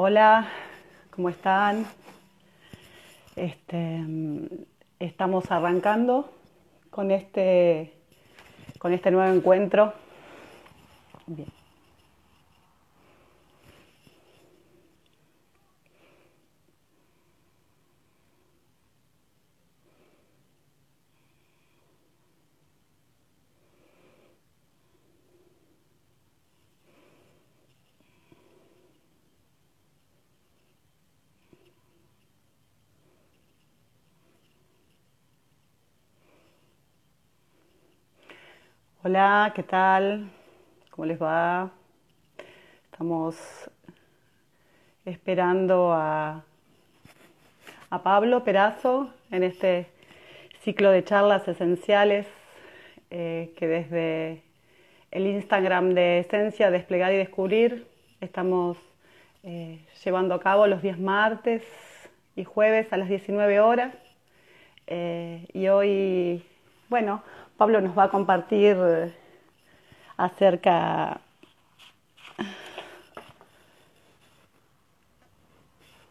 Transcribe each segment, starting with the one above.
Hola, ¿cómo están? Este, estamos arrancando con este, con este nuevo encuentro. Bien. Hola, ¿qué tal? ¿Cómo les va? Estamos esperando a, a Pablo Perazo en este ciclo de charlas esenciales eh, que desde el Instagram de Esencia, Desplegar y Descubrir estamos eh, llevando a cabo los días martes y jueves a las 19 horas. Eh, y hoy, bueno, Pablo nos va a compartir eh, acerca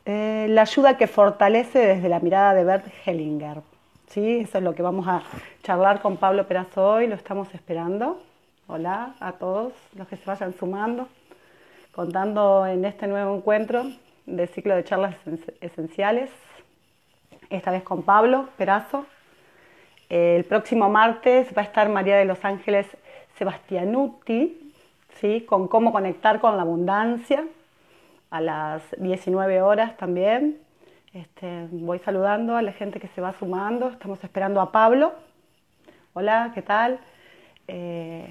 eh, la ayuda que fortalece desde la mirada de Bert Hellinger. ¿Sí? Eso es lo que vamos a charlar con Pablo Perazo hoy, lo estamos esperando. Hola a todos los que se vayan sumando, contando en este nuevo encuentro del ciclo de charlas esenciales, esta vez con Pablo Perazo el próximo martes va a estar María de los Ángeles Sebastianuti, ¿sí? con cómo conectar con la abundancia, a las 19 horas también. Este, voy saludando a la gente que se va sumando. Estamos esperando a Pablo. Hola, ¿qué tal? Eh,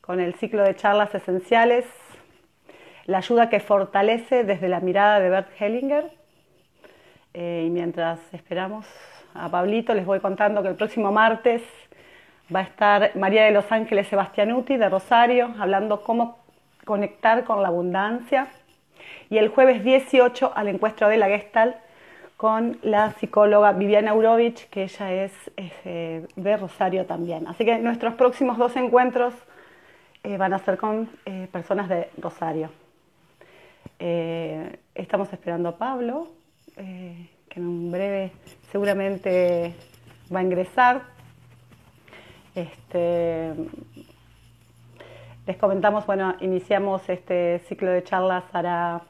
con el ciclo de charlas esenciales, la ayuda que fortalece desde la mirada de Bert Hellinger. Eh, y mientras esperamos a Pablito les voy contando que el próximo martes va a estar María de los Ángeles Sebastianuti de Rosario hablando cómo conectar con la abundancia. Y el jueves 18 al encuentro de la Gestalt con la psicóloga Viviana Urovich, que ella es, eh, de Rosario también. Así que nuestros próximos dos encuentros eh, van a ser con eh, personas de Rosario. estamos esperando a Pablo que en un breve seguramente va a ingresar. Este, les comentamos, bueno, iniciamos este ciclo de charlas hará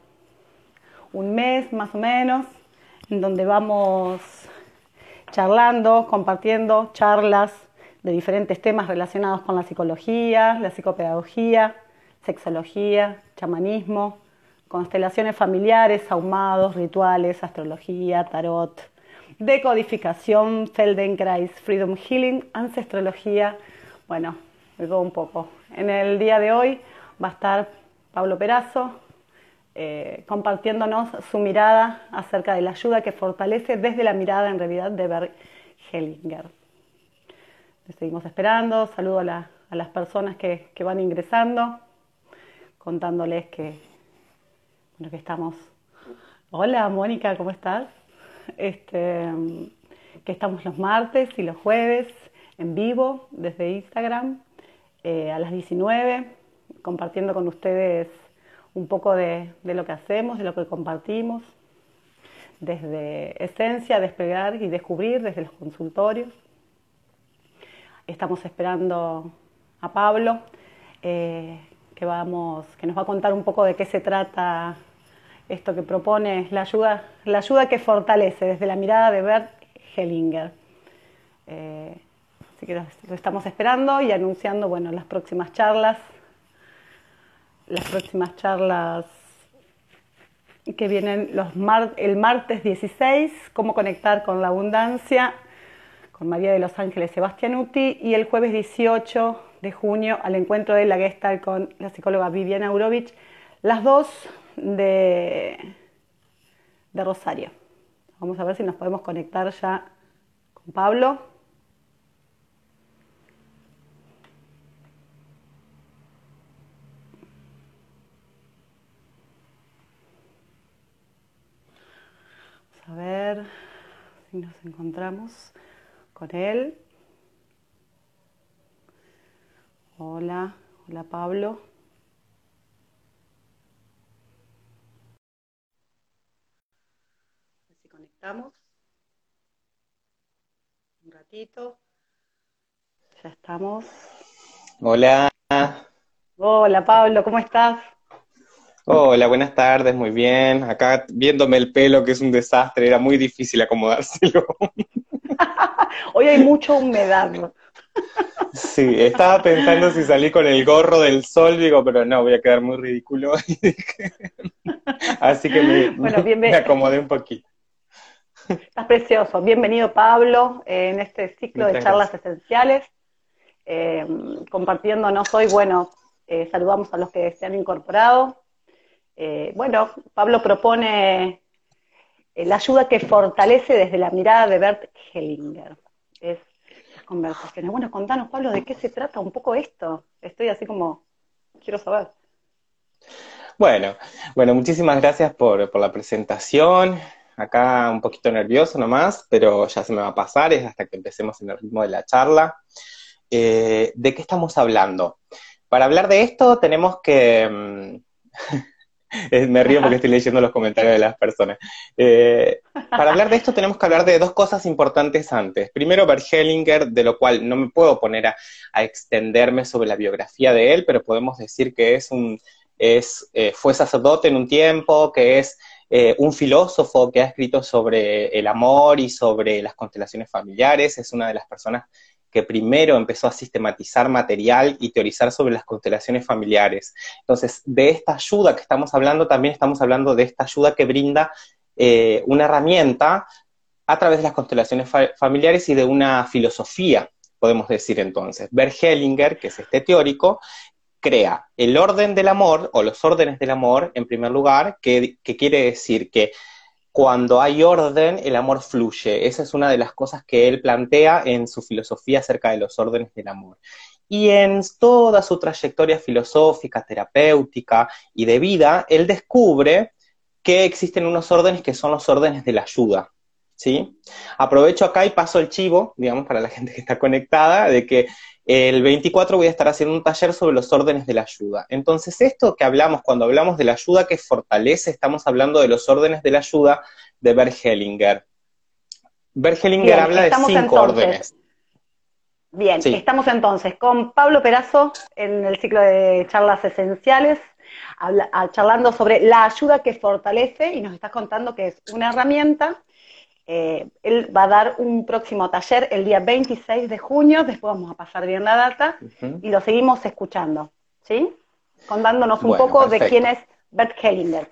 un mes más o menos, en donde vamos charlando, compartiendo charlas de diferentes temas relacionados con la psicología, la psicopedagogía, sexología, chamanismo, constelaciones familiares, ahumados, rituales, astrología, tarot, decodificación, Feldenkrais, Freedom Healing, ancestrología, bueno, todo un poco. En el día de hoy va a estar Pablo Perazo eh, compartiéndonos su mirada acerca de la ayuda que fortalece desde la mirada en realidad de Bert Hellinger. seguimos esperando, saludo a, las personas que van ingresando, contándoles que bueno, que estamos. Hola Mónica, ¿cómo estás? Este, que estamos los martes y los jueves en vivo desde Instagram eh, a las 19, compartiendo con ustedes un poco de, lo que hacemos, de lo que compartimos, desde esencia, despegar y descubrir, desde los consultorios. Estamos esperando a Pablo, eh, que, vamos, que nos va a contar un poco de qué se trata esto que propone la ayuda, la ayuda que fortalece desde la mirada de Bert Hellinger. Eh, así que lo estamos esperando y anunciando bueno, las próximas charlas, las próximas charlas que vienen los el martes 16, cómo conectar con la abundancia, con María de los Ángeles Sebastianuti, y el jueves 18 de junio al encuentro de la Gestalt con la psicóloga Viviana Urovich, las dos de, de Rosario. Vamos a ver si nos podemos conectar ya con Pablo. Vamos a ver si nos encontramos con él. Hola, hola Pablo. Estamos. Un ratito. Ya estamos. Hola. Hola Pablo, ¿cómo estás? Hola, buenas tardes, muy bien. Acá viéndome el pelo, que es un desastre, era muy difícil acomodárselo. Hoy hay mucha humedad. Sí, estaba pensando si salí con el gorro del sol, digo, pero no, voy a quedar muy ridículo. Así que me, acomodé un poquito. Estás precioso. Bienvenido, Pablo, en este ciclo de charlas esenciales. Eh, compartiéndonos hoy, bueno, eh, saludamos a los que se han incorporado. Eh, bueno, Pablo propone la ayuda que fortalece desde la mirada de Bert Hellinger. Es conversaciones. Bueno, contanos, Pablo, ¿de qué se trata un poco esto? Estoy así como, quiero saber. Bueno, bueno, muchísimas gracias por, la presentación. Acá un poquito nervioso nomás, pero ya se me va a pasar, es hasta que empecemos en el ritmo de la charla. Eh, ¿De qué estamos hablando? Para hablar de esto tenemos que... Mm, Me río porque estoy leyendo los comentarios de las personas. Eh, para hablar de esto tenemos que hablar de dos cosas importantes antes. Primero, Bert Hellinger, de lo cual no me puedo poner a, extenderme sobre la biografía de él, pero podemos decir que es un, es, eh, fue sacerdote en un tiempo, que es eh, un filósofo que ha escrito sobre el amor y sobre las constelaciones familiares, es una de las personas que primero empezó a sistematizar material y teorizar sobre las constelaciones familiares. Entonces, de esta ayuda que estamos hablando, también estamos hablando de esta ayuda que brinda eh, una herramienta a través de las constelaciones familiares y de una filosofía, podemos decir entonces. Bert que es este teórico, crea el orden del amor o los órdenes del amor, en primer lugar, que quiere decir que cuando hay orden, el amor fluye. Esa es una de las cosas que él plantea en su filosofía acerca de los órdenes del amor. Y en toda su trayectoria filosófica, terapéutica y de vida, él descubre que existen unos órdenes que son los órdenes de la ayuda. ¿Sí? Aprovecho acá y paso el chivo, digamos, para la gente que está conectada, de que el 24 voy a estar haciendo un taller sobre los órdenes de la ayuda. Entonces, esto que hablamos, cuando hablamos de la ayuda que fortalece, estamos hablando de los órdenes de la ayuda de Bert Hellinger. Bert Hellinger habla de cinco órdenes. Bien, estamos entonces con Pablo Perazo en el ciclo de charlas esenciales, charlando sobre la ayuda que fortalece y nos estás contando que es una herramienta eh, él va a dar un próximo taller el día 26 de junio, después vamos a pasar bien la data y lo seguimos escuchando, ¿sí? Contándonos un poco de quién es Bert Hellinger.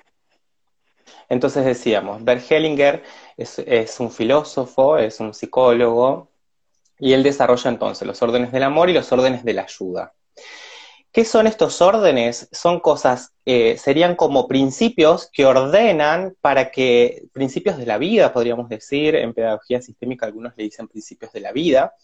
Entonces decíamos, Bert Hellinger es, es un filósofo, es un psicólogo, y él desarrolla entonces los órdenes del amor y los órdenes de la ayuda. ¿Qué son estos órdenes? Son cosas, eh, serían como principios que ordenan para que, principios de la vida, podríamos decir, en pedagogía sistémica algunos le dicen principios de la vida,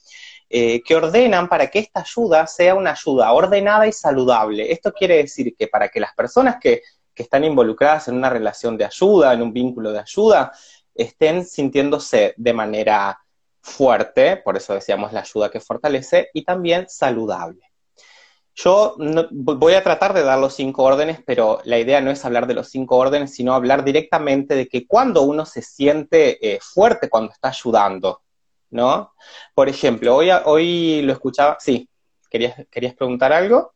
eh, que ordenan para que esta ayuda sea una ayuda ordenada y saludable. Esto quiere decir que para que las personas que, que están involucradas en una relación de ayuda, en un vínculo de ayuda, estén sintiéndose de manera fuerte, por eso decíamos la ayuda que fortalece, y también saludable. Yo voy a tratar de dar los cinco órdenes, pero la idea no es hablar de los cinco órdenes, sino hablar directamente de que cuando uno se siente eh, fuerte cuando está ayudando, ¿no? Por ejemplo, hoy, hoy lo escuchaba, sí, ¿querías, ¿querías preguntar algo?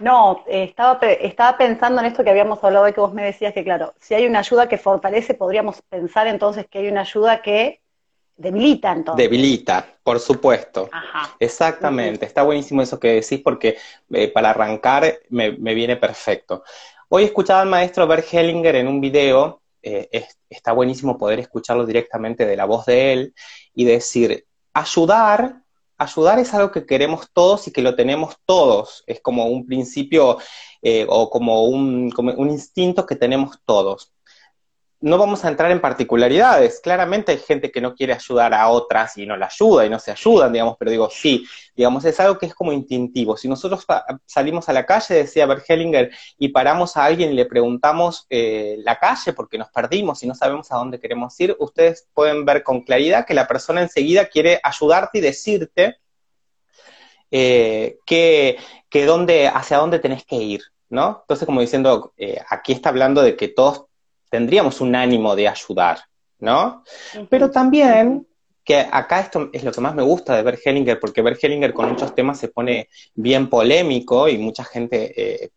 No, estaba, estaba pensando en esto que habíamos hablado de que vos me decías que, claro, si hay una ayuda que fortalece, podríamos pensar entonces que hay una ayuda que Debilita entonces. Debilita, por supuesto. Ajá. Exactamente, está buenísimo eso que decís porque eh, para arrancar me, viene perfecto. Hoy escuchaba al maestro Bert Hellinger en un video, eh, está buenísimo poder escucharlo directamente de la voz de él y decir, ayudar, ayudar es algo que queremos todos y que lo tenemos todos, es como un principio eh, o como un, como un instinto que tenemos todos no vamos a entrar en particularidades. Claramente hay gente que no quiere ayudar a otras y no la ayuda y no se ayudan, digamos, pero digo, sí, digamos, es algo que es como instintivo. Si nosotros salimos a la calle, decía Bert Hellinger, y paramos a alguien y le preguntamos eh, la calle porque nos perdimos y no sabemos a dónde queremos ir, ustedes pueden ver con claridad que la persona enseguida quiere ayudarte y decirte eh, que, dónde, hacia dónde tenés que ir. ¿no? Entonces, como diciendo, eh, aquí está hablando de que todos tendríamos un ánimo de ayudar, ¿no? Pero también, que acá esto es lo que más me gusta de Bert Hellinger, porque Bert Hellinger con muchos temas se pone bien polémico y mucha gente eh,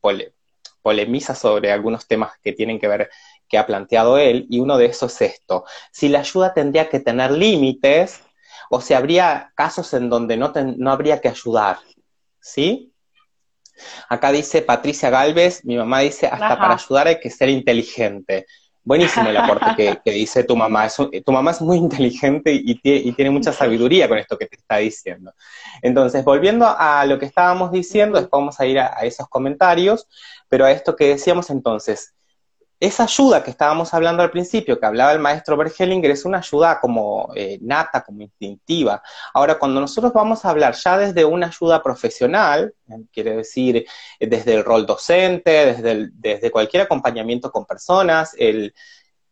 polemiza sobre algunos temas que tienen que ver que ha planteado él, y uno de esos es esto. Si la ayuda tendría que tener límites, o si habría casos en donde no, no habría que ayudar, ¿sí? Acá dice Patricia Galvez, mi mamá dice, hasta para ayudar hay que ser inteligente. Buenísimo el aporte que, dice tu mamá. tu mamá es muy inteligente y, tiene mucha sabiduría con esto que te está diciendo. Entonces, volviendo a lo que estábamos diciendo, después vamos a ir a esos comentarios, pero a esto que decíamos entonces, esa ayuda que estábamos hablando al principio, que hablaba el maestro Bergelinger, es una ayuda como eh, nata, como instintiva. Ahora, cuando nosotros vamos a hablar ya desde una ayuda profesional, eh, quiere decir eh, desde el rol docente, desde, desde cualquier acompañamiento con personas, el,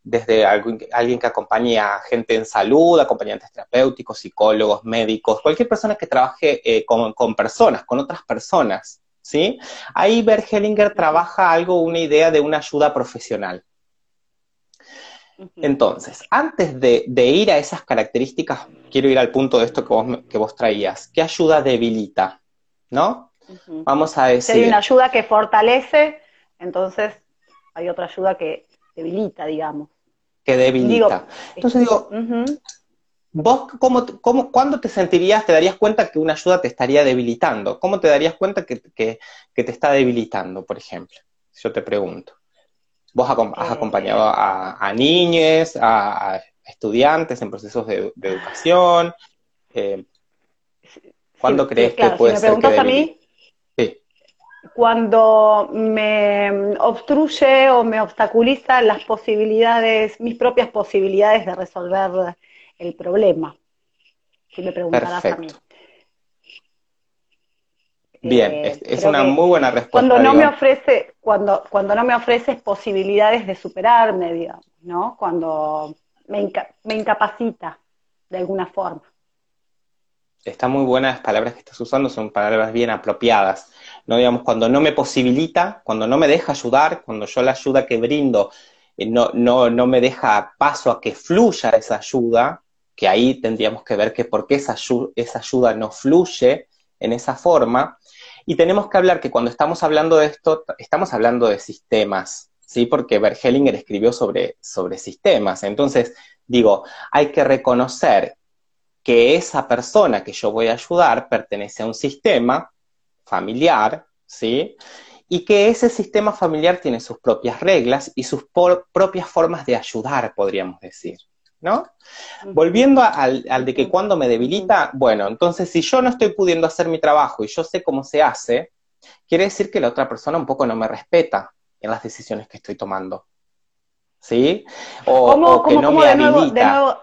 desde alguien, que acompañe a gente en salud, acompañantes terapéuticos, psicólogos, médicos, cualquier persona que trabaje con personas, con otras personas. ¿Sí? Ahí Bergelinger trabaja algo, una idea de una ayuda profesional. Entonces, antes de, ir a esas características, quiero ir al punto de esto que vos, que vos traías. ¿Qué ayuda debilita? ¿No? Vamos a decir. Si hay una ayuda que fortalece, entonces hay otra ayuda que debilita, digamos. Que debilita. entonces digo, ¿Vos cómo, cómo, cuándo te sentirías, te darías cuenta que una ayuda te estaría debilitando? ¿Cómo te darías cuenta que, te está debilitando, por ejemplo? Yo te pregunto. Vos has eh, acompañado a, a niños, a, estudiantes en procesos de, educación. Eh, ¿Cuándo crees que puede ser que a mí, sí. Cuando me obstruye o me obstaculiza las posibilidades, mis propias posibilidades de resolver el problema, si me preguntarás a mí. Bien, eh, es, una muy buena respuesta. Cuando no me ofrece, cuando, cuando no me ofreces posibilidades de superarme, digamos, ¿no? Cuando me, me incapacita de alguna forma. Está muy buenas las palabras que estás usando, son palabras bien apropiadas. ¿no? Digamos, cuando no me posibilita, cuando no me deja ayudar, cuando yo la ayuda que brindo eh, no, no, no me deja paso a que fluya esa ayuda, que ahí tendríamos que ver que por qué esa, esa ayuda no fluye en esa forma. Y tenemos que hablar que cuando estamos hablando de esto, estamos hablando de sistemas, ¿sí? Porque Bergelinger escribió sobre, sobre sistemas. Entonces, digo, hay que reconocer que esa persona que yo voy a ayudar pertenece a un sistema familiar, ¿sí? Y que ese sistema familiar tiene sus propias reglas y sus propias formas de ayudar, podríamos decir. ¿No? Volviendo al, de que cuando me debilita, bueno, entonces si yo no estoy pudiendo hacer mi trabajo y yo sé cómo se hace, quiere decir que la otra persona un poco no me respeta en las decisiones que estoy tomando. ¿Sí? O, que no me habilita.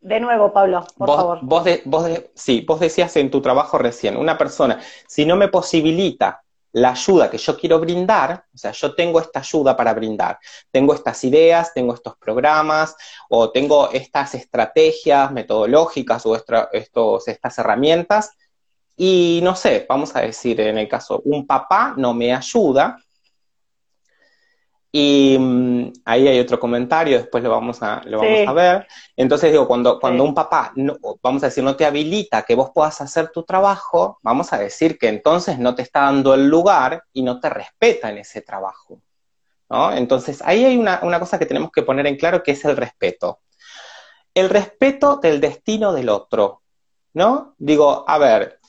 De nuevo, Pablo, por favor. Vos, vos sí, vos decías en tu trabajo recién, una persona, si no me posibilita la ayuda que yo quiero brindar, o sea, yo tengo esta ayuda para brindar, tengo estas ideas, tengo estos programas, o tengo estas estrategias metodológicas o estos, estas herramientas, y no sé, vamos a decir en el caso, un papá no me ayuda, y mm, ahí hay otro comentario, después lo vamos a, lo vamos a ver. Entonces digo, cuando, cuando un papá, no, vamos a decir, no te habilita que vos puedas hacer tu trabajo, vamos a decir que entonces no te está dando el lugar y no te respeta en ese trabajo. ¿no? Entonces ahí hay una, una cosa que tenemos que poner en claro que es el respeto. El respeto del destino del otro, ¿no? Digo, a ver,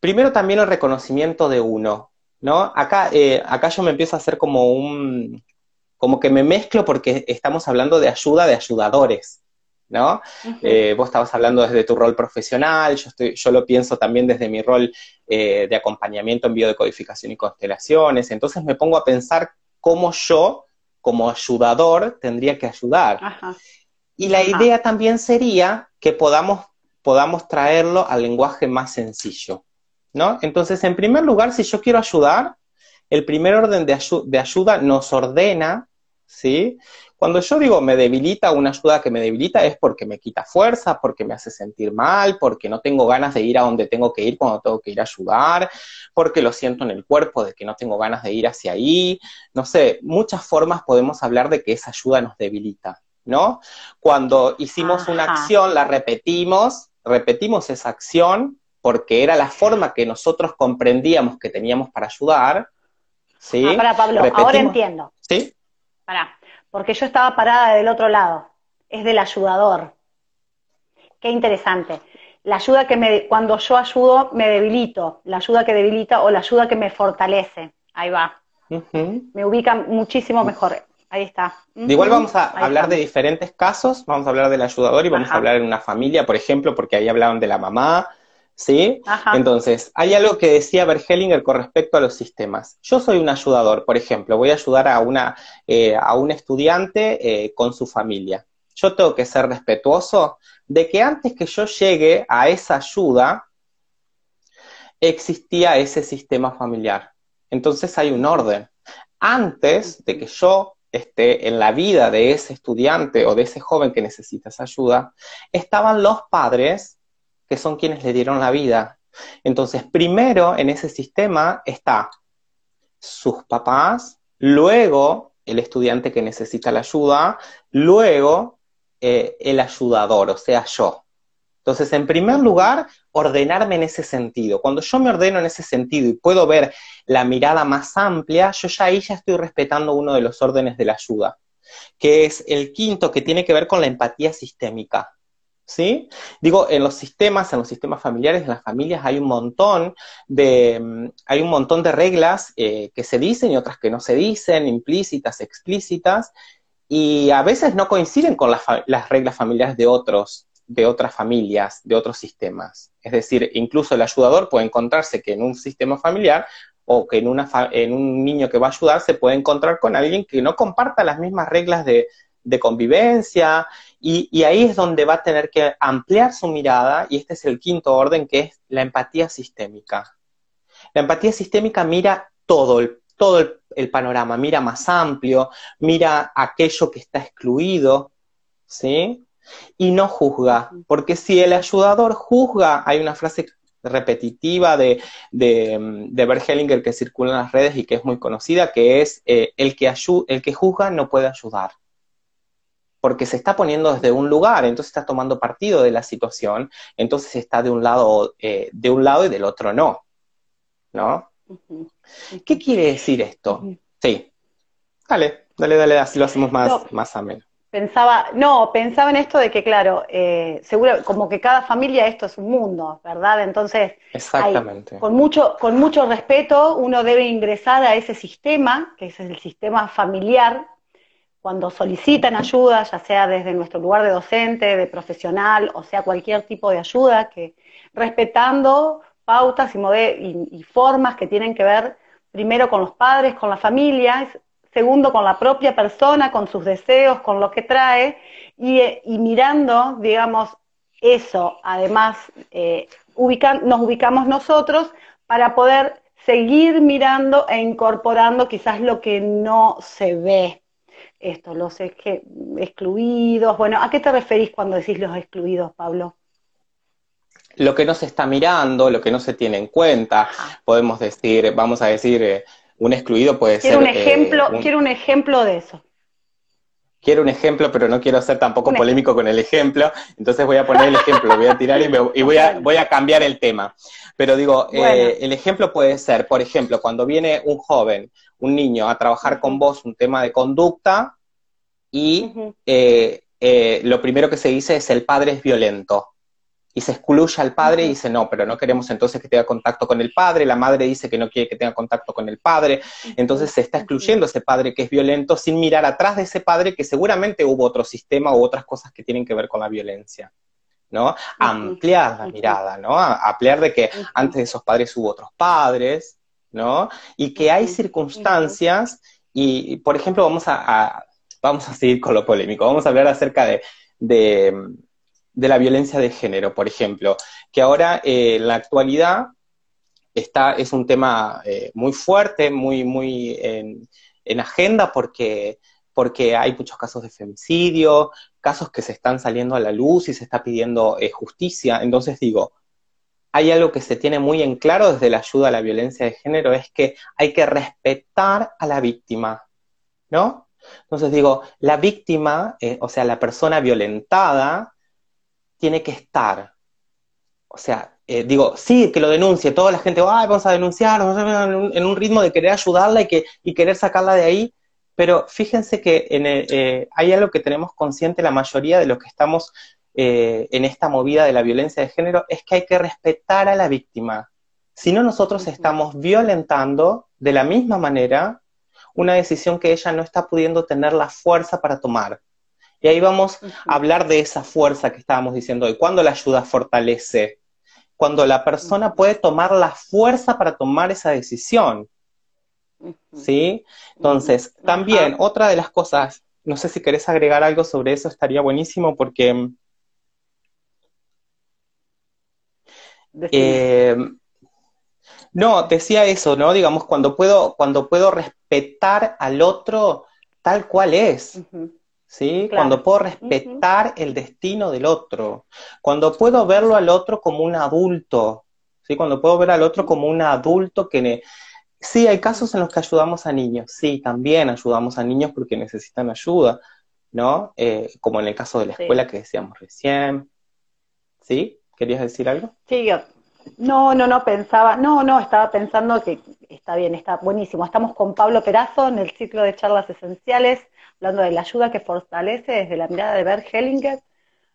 primero también el reconocimiento de uno, ¿no? Acá, eh, acá yo me empiezo a hacer como un, como que me mezclo porque estamos hablando de ayuda de ayudadores, ¿no? Eh, vos estabas hablando desde tu rol profesional, yo, estoy, yo lo pienso también desde mi rol eh, de acompañamiento en biodecodificación y constelaciones, entonces me pongo a pensar cómo yo, como ayudador, tendría que ayudar. Y la idea también sería que podamos, podamos traerlo al lenguaje más sencillo, ¿no? Entonces, en primer lugar, si yo quiero ayudar, el primer orden de, de ayuda nos ordena ¿sí? Cuando yo digo me debilita, una ayuda que me debilita es porque me quita fuerza, porque me hace sentir mal, porque no tengo ganas de ir a donde tengo que ir cuando tengo que ir a ayudar, porque lo siento en el cuerpo de que no tengo ganas de ir hacia ahí. No sé, muchas formas podemos hablar de que esa ayuda nos debilita. ¿no? Cuando hicimos una acción, la repetimos, repetimos esa acción porque era la forma que nosotros comprendíamos que teníamos para ayudar. ¿sí? Ah, para Pablo, ahora entiendo. ¿Sí? Porque yo estaba parada del otro lado, es del ayudador. Qué interesante. La ayuda que me, cuando yo ayudo, me debilito, la ayuda que debilita o la ayuda que me fortalece. Ahí va. Me ubica muchísimo mejor. Ahí está. igual vamos a hablar de diferentes casos, vamos a hablar del ayudador y vamos a hablar en una familia, por ejemplo, porque ahí hablaban de la mamá, ¿sí? Entonces, hay algo que decía Bergelinger con respecto a los sistemas. Yo soy un ayudador, por ejemplo, voy a ayudar a, una, eh, a un estudiante eh, con su familia. Yo tengo que ser respetuoso de que antes que yo llegue a esa ayuda, existía ese sistema familiar. Entonces hay un orden. Antes de que yo esté en la vida de ese estudiante o de ese joven que necesita esa ayuda, estaban los padres que son quienes le dieron la vida. Entonces, primero en ese sistema está sus papás, luego el estudiante que necesita la ayuda, luego eh, el ayudador, o sea, yo. Entonces, en primer lugar, ordenarme en ese sentido. Cuando yo me ordeno en ese sentido y puedo ver la mirada más amplia, yo ya ahí ya estoy respetando uno de los órdenes de la ayuda, que es el quinto, que tiene que ver con la empatía sistémica. ¿Sí? Digo, en los sistemas, en los sistemas familiares, en las familias hay un montón de, mm, hay un montón de reglas eh, que se dicen y otras que no se dicen, implícitas, explícitas, y a veces no coinciden con las, las reglas familiares de otros, de otras familias, de otros sistemas. Es decir, incluso el ayudador puede encontrarse que en un sistema familiar o que en, una en un niño que va a ayudar se puede encontrar con alguien que no comparta las mismas reglas de, convivencia y, y, ahí es donde va a tener que ampliar su mirada y este es el quinto orden que es la empatía sistémica. La empatía sistémica mira todo el, todo el panorama, mira más amplio, mira aquello que está excluido, ¿sí? y no juzga, porque si el ayudador juzga, hay una frase repetitiva de, de, Hellinger que circula en las redes y que es muy conocida, que es eh, el, que el que juzga no puede ayudar, porque se está poniendo desde un lugar, entonces está tomando partido de la situación, entonces está de un lado, eh, de un lado y del otro no, ¿no? ¿Qué quiere decir esto? Sí. Dale, dale, dale, así lo hacemos más, más ameno. Pensaba, no, pensaba en esto de que, claro, eh, seguro, como que cada familia esto es un mundo, ¿verdad? Entonces, Exactamente. con, mucho, con mucho respeto, uno debe ingresar a ese sistema, que es el sistema familiar, cuando solicitan ayuda, ya sea desde nuestro lugar de docente, de profesional, o sea, cualquier tipo de ayuda, que respetando pautas y, y, y formas que tienen que ver primero con los padres, con la familia, segundo con la propia persona, con sus deseos, con lo que trae, y, mirando, digamos, eso, además, eh, nos ubicamos nosotros para poder seguir mirando e incorporando quizás lo que no se ve. Esto, los excluidos. Bueno, ¿a qué te referís cuando decís los excluidos, Pablo? Lo que no se está mirando, lo que no se tiene en cuenta, podemos decir, vamos a decir, eh, un excluido puede ser... Un eh, ejemplo, Quiero un ejemplo de eso. Quiero un ejemplo, pero no quiero ser tampoco polémico con el ejemplo, entonces voy a poner el ejemplo, voy a tirar y, voy, a, voy a cambiar el tema. Pero digo, eh, el ejemplo puede ser, por ejemplo, cuando viene un joven, un niño, a trabajar con vos un tema de conducta y eh, lo primero que se dice es el padre es violento y se excluye al padre y dice, no, pero no queremos entonces que tenga contacto con el padre, la madre dice que no quiere que tenga contacto con el padre, entonces se está excluyendo ese padre que es violento sin mirar atrás de ese padre que seguramente hubo otro sistema u otras cosas que tienen que ver con la violencia. ¿no? Ampliar la mirada, ¿no? Ampliar de que antes de esos padres hubo otros padres, ¿no? Y que hay circunstancias, y, por ejemplo, vamos a, vamos a seguir con lo polémico, vamos a hablar acerca de de la violencia de género, por ejemplo, que ahora eh, en la actualidad está, es un tema eh, muy fuerte, muy, muy en, agenda porque, porque hay muchos casos de femicidio, casos que se están saliendo a la luz y se está pidiendo eh, justicia. Entonces digo, hay algo que se tiene muy en claro desde la ayuda a la violencia de género, es que hay que respetar a la víctima, ¿no? Entonces digo, la víctima, eh, o sea, la persona violentada, tiene que estar. O sea, eh, digo, sí, que lo denuncie, toda la gente, Ay, vamos a denunciar, en un, ritmo de querer ayudarla y, que, y querer sacarla de ahí, pero fíjense que en eh, hay algo que tenemos consciente la mayoría de los que estamos en esta movida de la violencia de género, es que hay que respetar a la víctima. Si no, nosotros estamos violentando de la misma manera una decisión que ella no está pudiendo tener la fuerza para tomar. Y ahí vamos a hablar de esa fuerza que estábamos diciendo hoy. Cuando la ayuda fortalece, cuando la persona puede tomar la fuerza para tomar esa decisión. ¿Sí? Entonces, también otra de las cosas, no sé si querés agregar algo sobre eso, estaría buenísimo porque... Eh, no, decía eso, ¿no? Digamos, cuando puedo, cuando puedo respetar al otro tal cual es. ¿Sí? Cuando puedo respetar el destino del otro, cuando puedo verlo al otro como un adulto, ¿sí? Cuando puedo ver al otro como un adulto que... Sí, hay casos en los que ayudamos a niños, sí, también ayudamos a niños porque necesitan ayuda, ¿no? Eh, como en el caso de la escuela que decíamos recién. ¿Sí? ¿Querías decir algo? Sí, yo, no, no, no, pensaba, no, no, estaba pensando que está bien, está buenísimo. Estamos con Pablo Perazo en el ciclo de charlas esenciales, hablando de la ayuda que fortalece desde la mirada de Bert Hellinger,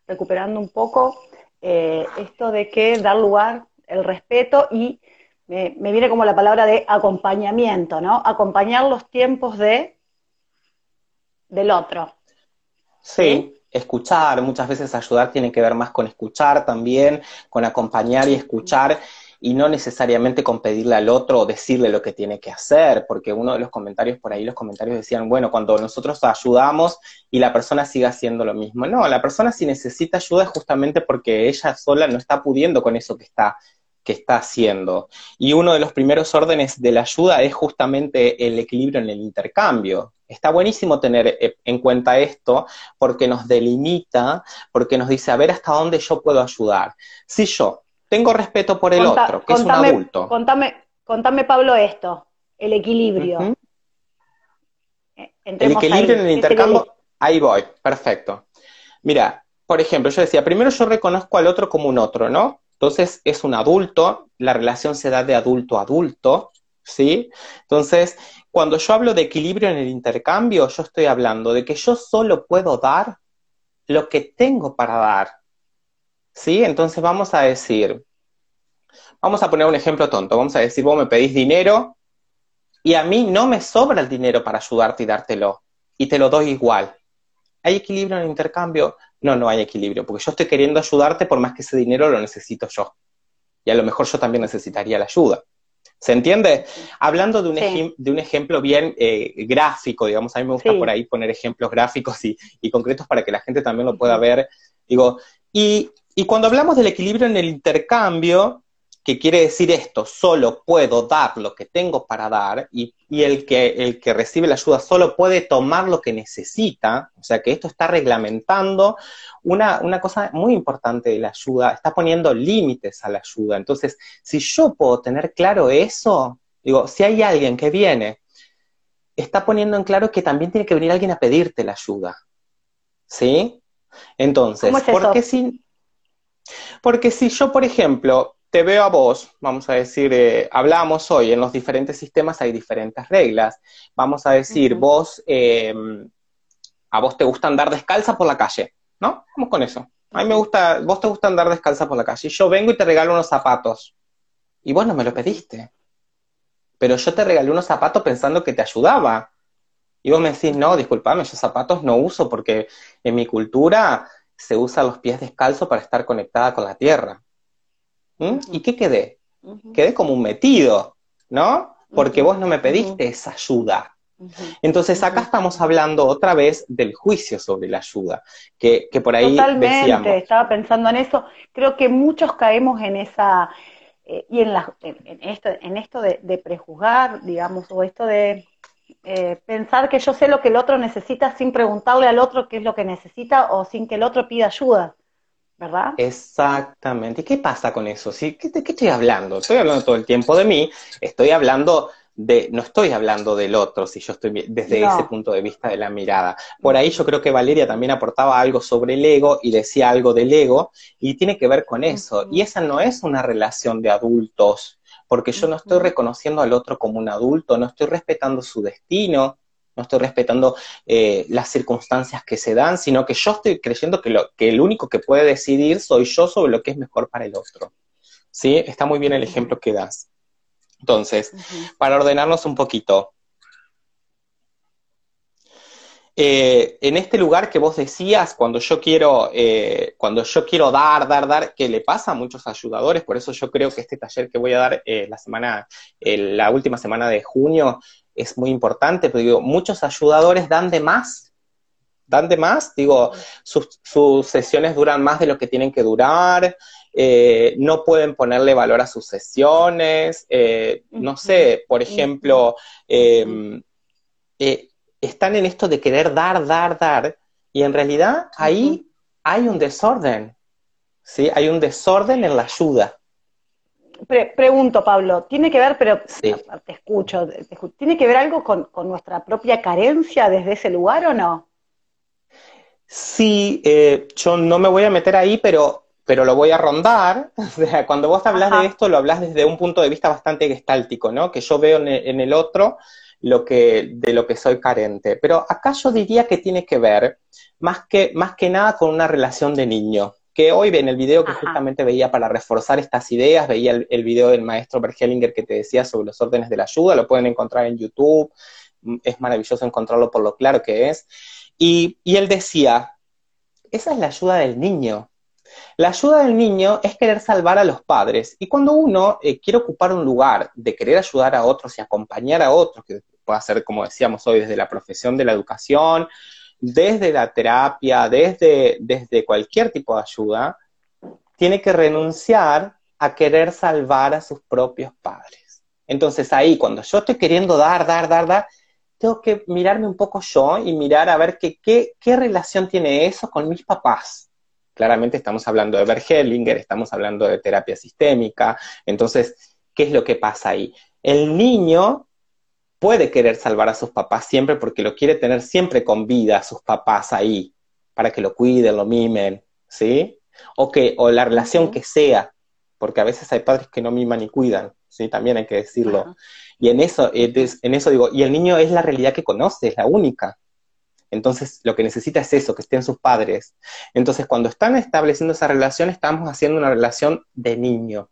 recuperando un poco eh, esto de que dar lugar, el respeto y me, viene como la palabra de acompañamiento, ¿no? Acompañar los tiempos de del otro. ¿Sí? Escuchar, muchas veces ayudar tiene que ver más con escuchar también, con acompañar y escuchar, y no necesariamente con pedirle al otro o decirle lo que tiene que hacer, porque uno de los comentarios por ahí, los comentarios decían, bueno, cuando nosotros ayudamos y la persona sigue haciendo lo mismo. No, la persona si necesita ayuda es justamente porque ella sola no está pudiendo con eso que está que está haciendo. Y uno de los primeros órdenes de la ayuda es justamente el equilibrio en el intercambio. Está buenísimo tener eh, en cuenta esto porque nos delimita, porque nos dice, a ver hasta dónde yo puedo ayudar. Si yo tengo respeto por el otro, que es un adulto. Contame, contame, Pablo, esto, el equilibrio. Eh, el equilibrio en el intercambio, ahí voy, perfecto. Mira, por ejemplo, yo decía, primero yo reconozco al otro como un otro, ¿no? Entonces es un adulto, la relación se da de adulto a adulto, ¿sí? Entonces, cuando yo hablo de equilibrio en el intercambio, yo estoy hablando de que yo solo puedo dar lo que tengo para dar, ¿sí? Entonces vamos a decir, vamos a poner un ejemplo tonto, vamos a decir, vos me pedís dinero y a mí no me sobra el dinero para ayudarte y dártelo, y te lo doy igual. ¿Hay equilibrio en el intercambio? No, no hay equilibrio, porque yo estoy queriendo ayudarte por más que ese dinero lo necesito yo. Y a lo mejor yo también necesitaría la ayuda. ¿Se entiende? Hablando de un, de un ejemplo bien eh, gráfico, digamos, a mí me gusta por ahí poner ejemplos gráficos y, y, concretos para que la gente también lo pueda ver. Digo, y, y cuando hablamos del equilibrio en el intercambio, que quiere decir esto, solo puedo dar lo que tengo para dar y, el, que, el que recibe la ayuda solo puede tomar lo que necesita, o sea que esto está reglamentando una, una cosa muy importante de la ayuda, está poniendo límites a la ayuda. Entonces, si yo puedo tener claro eso, digo, si hay alguien que viene, está poniendo en claro que también tiene que venir alguien a pedirte la ayuda. ¿Sí? Entonces, ¿por qué si... Porque si yo, por ejemplo, te veo a vos, vamos a decir, eh, hablamos hoy, en los diferentes sistemas hay diferentes reglas. Vamos a decir, vos, em, a vos te gusta andar descalza por la calle, ¿no? Vamos con eso. A mí me gusta, vos te gusta andar descalza por la calle. Y yo vengo y te regalo unos zapatos. Y vos no me lo pediste. Pero yo te regalé unos zapatos pensando que te ayudaba. Y vos me decís, no, disculpame, yo zapatos no uso porque en mi cultura se usa los pies descalzos para estar conectada con la tierra. ¿Mm? ¿Y qué quedé? Quedé como un metido, ¿no? Porque vos no me pediste esa ayuda. Entonces acá estamos hablando otra vez del juicio sobre la ayuda, que, por ahí Totalmente, estaba pensando en eso. Creo que muchos caemos en esa, eh, y en, la, en, esto, en esto de, prejuzgar, digamos, o esto de eh, pensar que yo sé lo que el otro necesita sin preguntarle al otro qué es lo que necesita o sin que el otro pida ayuda. ¿Verdad? Exactamente. ¿Y qué pasa con eso? ¿Sí? ¿Qué, ¿Qué, estoy hablando? Estoy hablando todo el tiempo de mí, estoy hablando de, no estoy hablando del otro, si yo estoy desde ese punto de vista de la mirada. Por ahí yo creo que Valeria también aportaba algo sobre el ego y decía algo del ego y tiene que ver con eso. Y esa no es una relación de adultos, porque yo no estoy reconociendo al otro como un adulto, no estoy respetando su destino, no estoy respetando eh, las circunstancias que se dan, sino que yo estoy creyendo que, lo, que el único que puede decidir soy yo sobre lo que es mejor para el otro. ¿Sí? Está muy bien el ejemplo que das. Entonces, para ordenarnos un poquito, eh, en este lugar que vos decías, cuando yo quiero, eh, cuando yo quiero dar, dar, dar, que le pasa a muchos ayudadores, por eso yo creo que este taller que voy a dar eh, la semana, la última semana de junio, es muy importante, porque digo, muchos ayudadores dan de más, dan de más, digo, sus, sus sesiones duran más de lo que tienen que durar, eh, no pueden ponerle valor a sus sesiones, eh, no sé, por ejemplo, em, eh, están en esto de querer dar, dar, dar, y en realidad ahí hay un desorden, ¿sí? Hay un desorden en la ayuda. Pregunto, Pablo, ¿tiene que ver, pero te, escucho, ¿tiene que ver algo con, nuestra propia carencia desde ese lugar o no? Sí, yo no me voy a meter ahí, pero pero lo voy a rondar. O sea, cuando vos hablas de esto, lo hablas desde un punto de vista bastante gestáltico, ¿no? Que yo veo en el, otro lo que, de lo que soy carente. Pero acá yo diría que tiene que ver más que, más que nada con una relación de niño. Que hoy en el video que justamente veía para reforzar estas ideas, veía el, video del maestro Bergelinger que te decía sobre los órdenes de la ayuda, lo pueden encontrar en YouTube, es maravilloso encontrarlo por lo claro que es. Y, y él decía, esa es la ayuda del niño, la ayuda del niño es querer salvar a los padres. Y cuando uno eh, quiere ocupar un lugar de querer ayudar a otros y acompañar a otros, que puede ser, como decíamos hoy, desde la profesión de la educación, desde la terapia, desde, desde cualquier tipo de ayuda, tiene que renunciar a querer salvar a sus propios padres. Entonces ahí, cuando yo estoy queriendo dar, dar, dar, dar, tengo que mirarme un poco yo y mirar a ver qué, qué relación tiene eso con mis papás Claramente estamos hablando de Bergelinger, estamos hablando de terapia sistémica. Entonces, ¿qué es lo que pasa ahí? El niño puede querer salvar a sus papás siempre porque lo quiere tener siempre con vida a sus papás ahí, para que lo cuiden, lo mimen, ¿sí? O, que, o la relación que sea, porque a veces hay padres que no miman y cuidan, ¿sí? También hay que decirlo. Y en eso, en eso digo, y el niño es la realidad que conoce, es la única. Entonces, lo que necesita es eso, que estén sus padres. Entonces, cuando están estableciendo esa relación, estamos haciendo una relación de niño.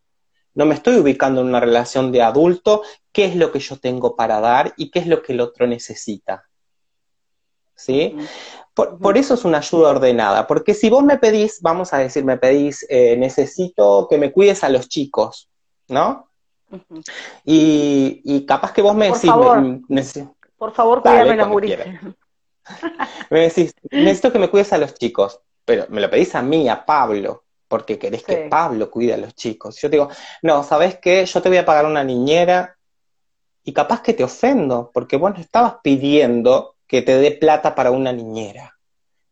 No me estoy ubicando en una relación de adulto, qué es lo que yo tengo para dar y qué es lo que el otro necesita. ¿Sí? Por, eso es una ayuda ordenada, porque si vos me pedís, vamos a decir, me pedís, eh, necesito que me cuides a los chicos, ¿no? y, capaz que vos me por decís... Favor. por favor, cuídame los me decís, necesito que me cuides a los chicos, pero me lo pedís a mí, a Pablo, porque querés que Pablo cuide a los chicos. Yo te digo, no, ¿sabes qué? Yo te voy a pagar una niñera y capaz que te ofendo, porque vos no estabas pidiendo que te dé plata para una niñera.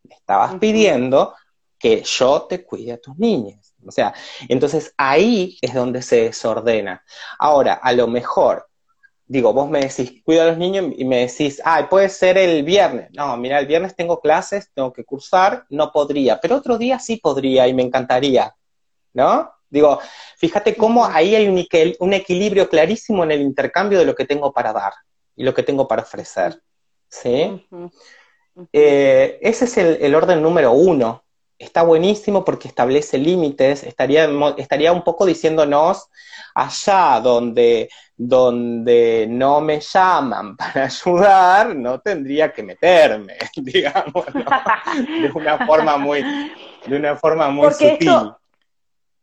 estabas pidiendo que yo te cuide a tus niñas. O sea, entonces ahí es donde se desordena. Ahora, a lo mejor digo, vos me decís, cuida a los niños y me decís, ay, puede ser el viernes. No, mira, el viernes tengo clases, tengo que cursar, no podría, pero otro día sí podría y me encantaría, ¿no? Digo, fíjate cómo ahí hay un, un equilibrio clarísimo en el intercambio de lo que tengo para dar y lo que tengo para ofrecer, ¿sí? Eh, ese es el, orden número uno. Está buenísimo porque establece límites, estaría, estaría un poco diciéndonos, allá donde donde no me llaman para ayudar, no tendría que meterme, digamos, de una forma muy, de una forma muy porque sutil. Esto,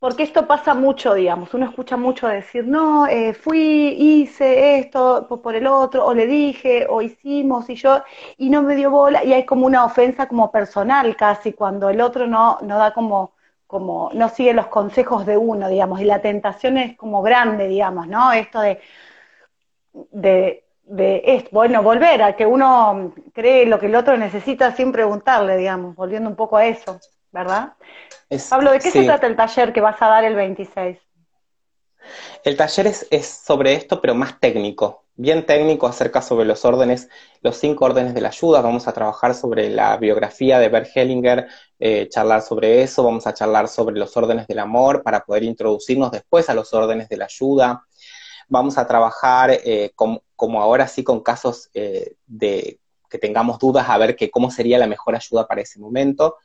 porque esto pasa mucho, digamos, uno escucha mucho decir, no, eh, fui, hice esto por el otro, o le dije, o hicimos, y yo, y no me dio bola, y hay como una ofensa como personal casi, cuando el otro no, no da como como no sigue los consejos de uno, digamos, y la tentación es como grande, digamos, ¿no? Esto de, de, de bueno, volver a que uno cree lo que el otro necesita sin preguntarle, digamos, volviendo un poco a eso, ¿verdad? Pablo, ¿de qué se trata el taller que vas a dar el 26? El taller es, es sobre esto, pero más técnico, bien técnico acerca sobre los órdenes, los cinco órdenes de la ayuda. Vamos a trabajar sobre la biografía de Bert Hellinger, eh, charlar sobre eso. Vamos a charlar sobre los órdenes del amor para poder introducirnos después a los órdenes de la ayuda. Vamos a trabajar eh, como ahora sí con casos eh, de que tengamos dudas a ver que cómo sería la mejor ayuda para ese momento.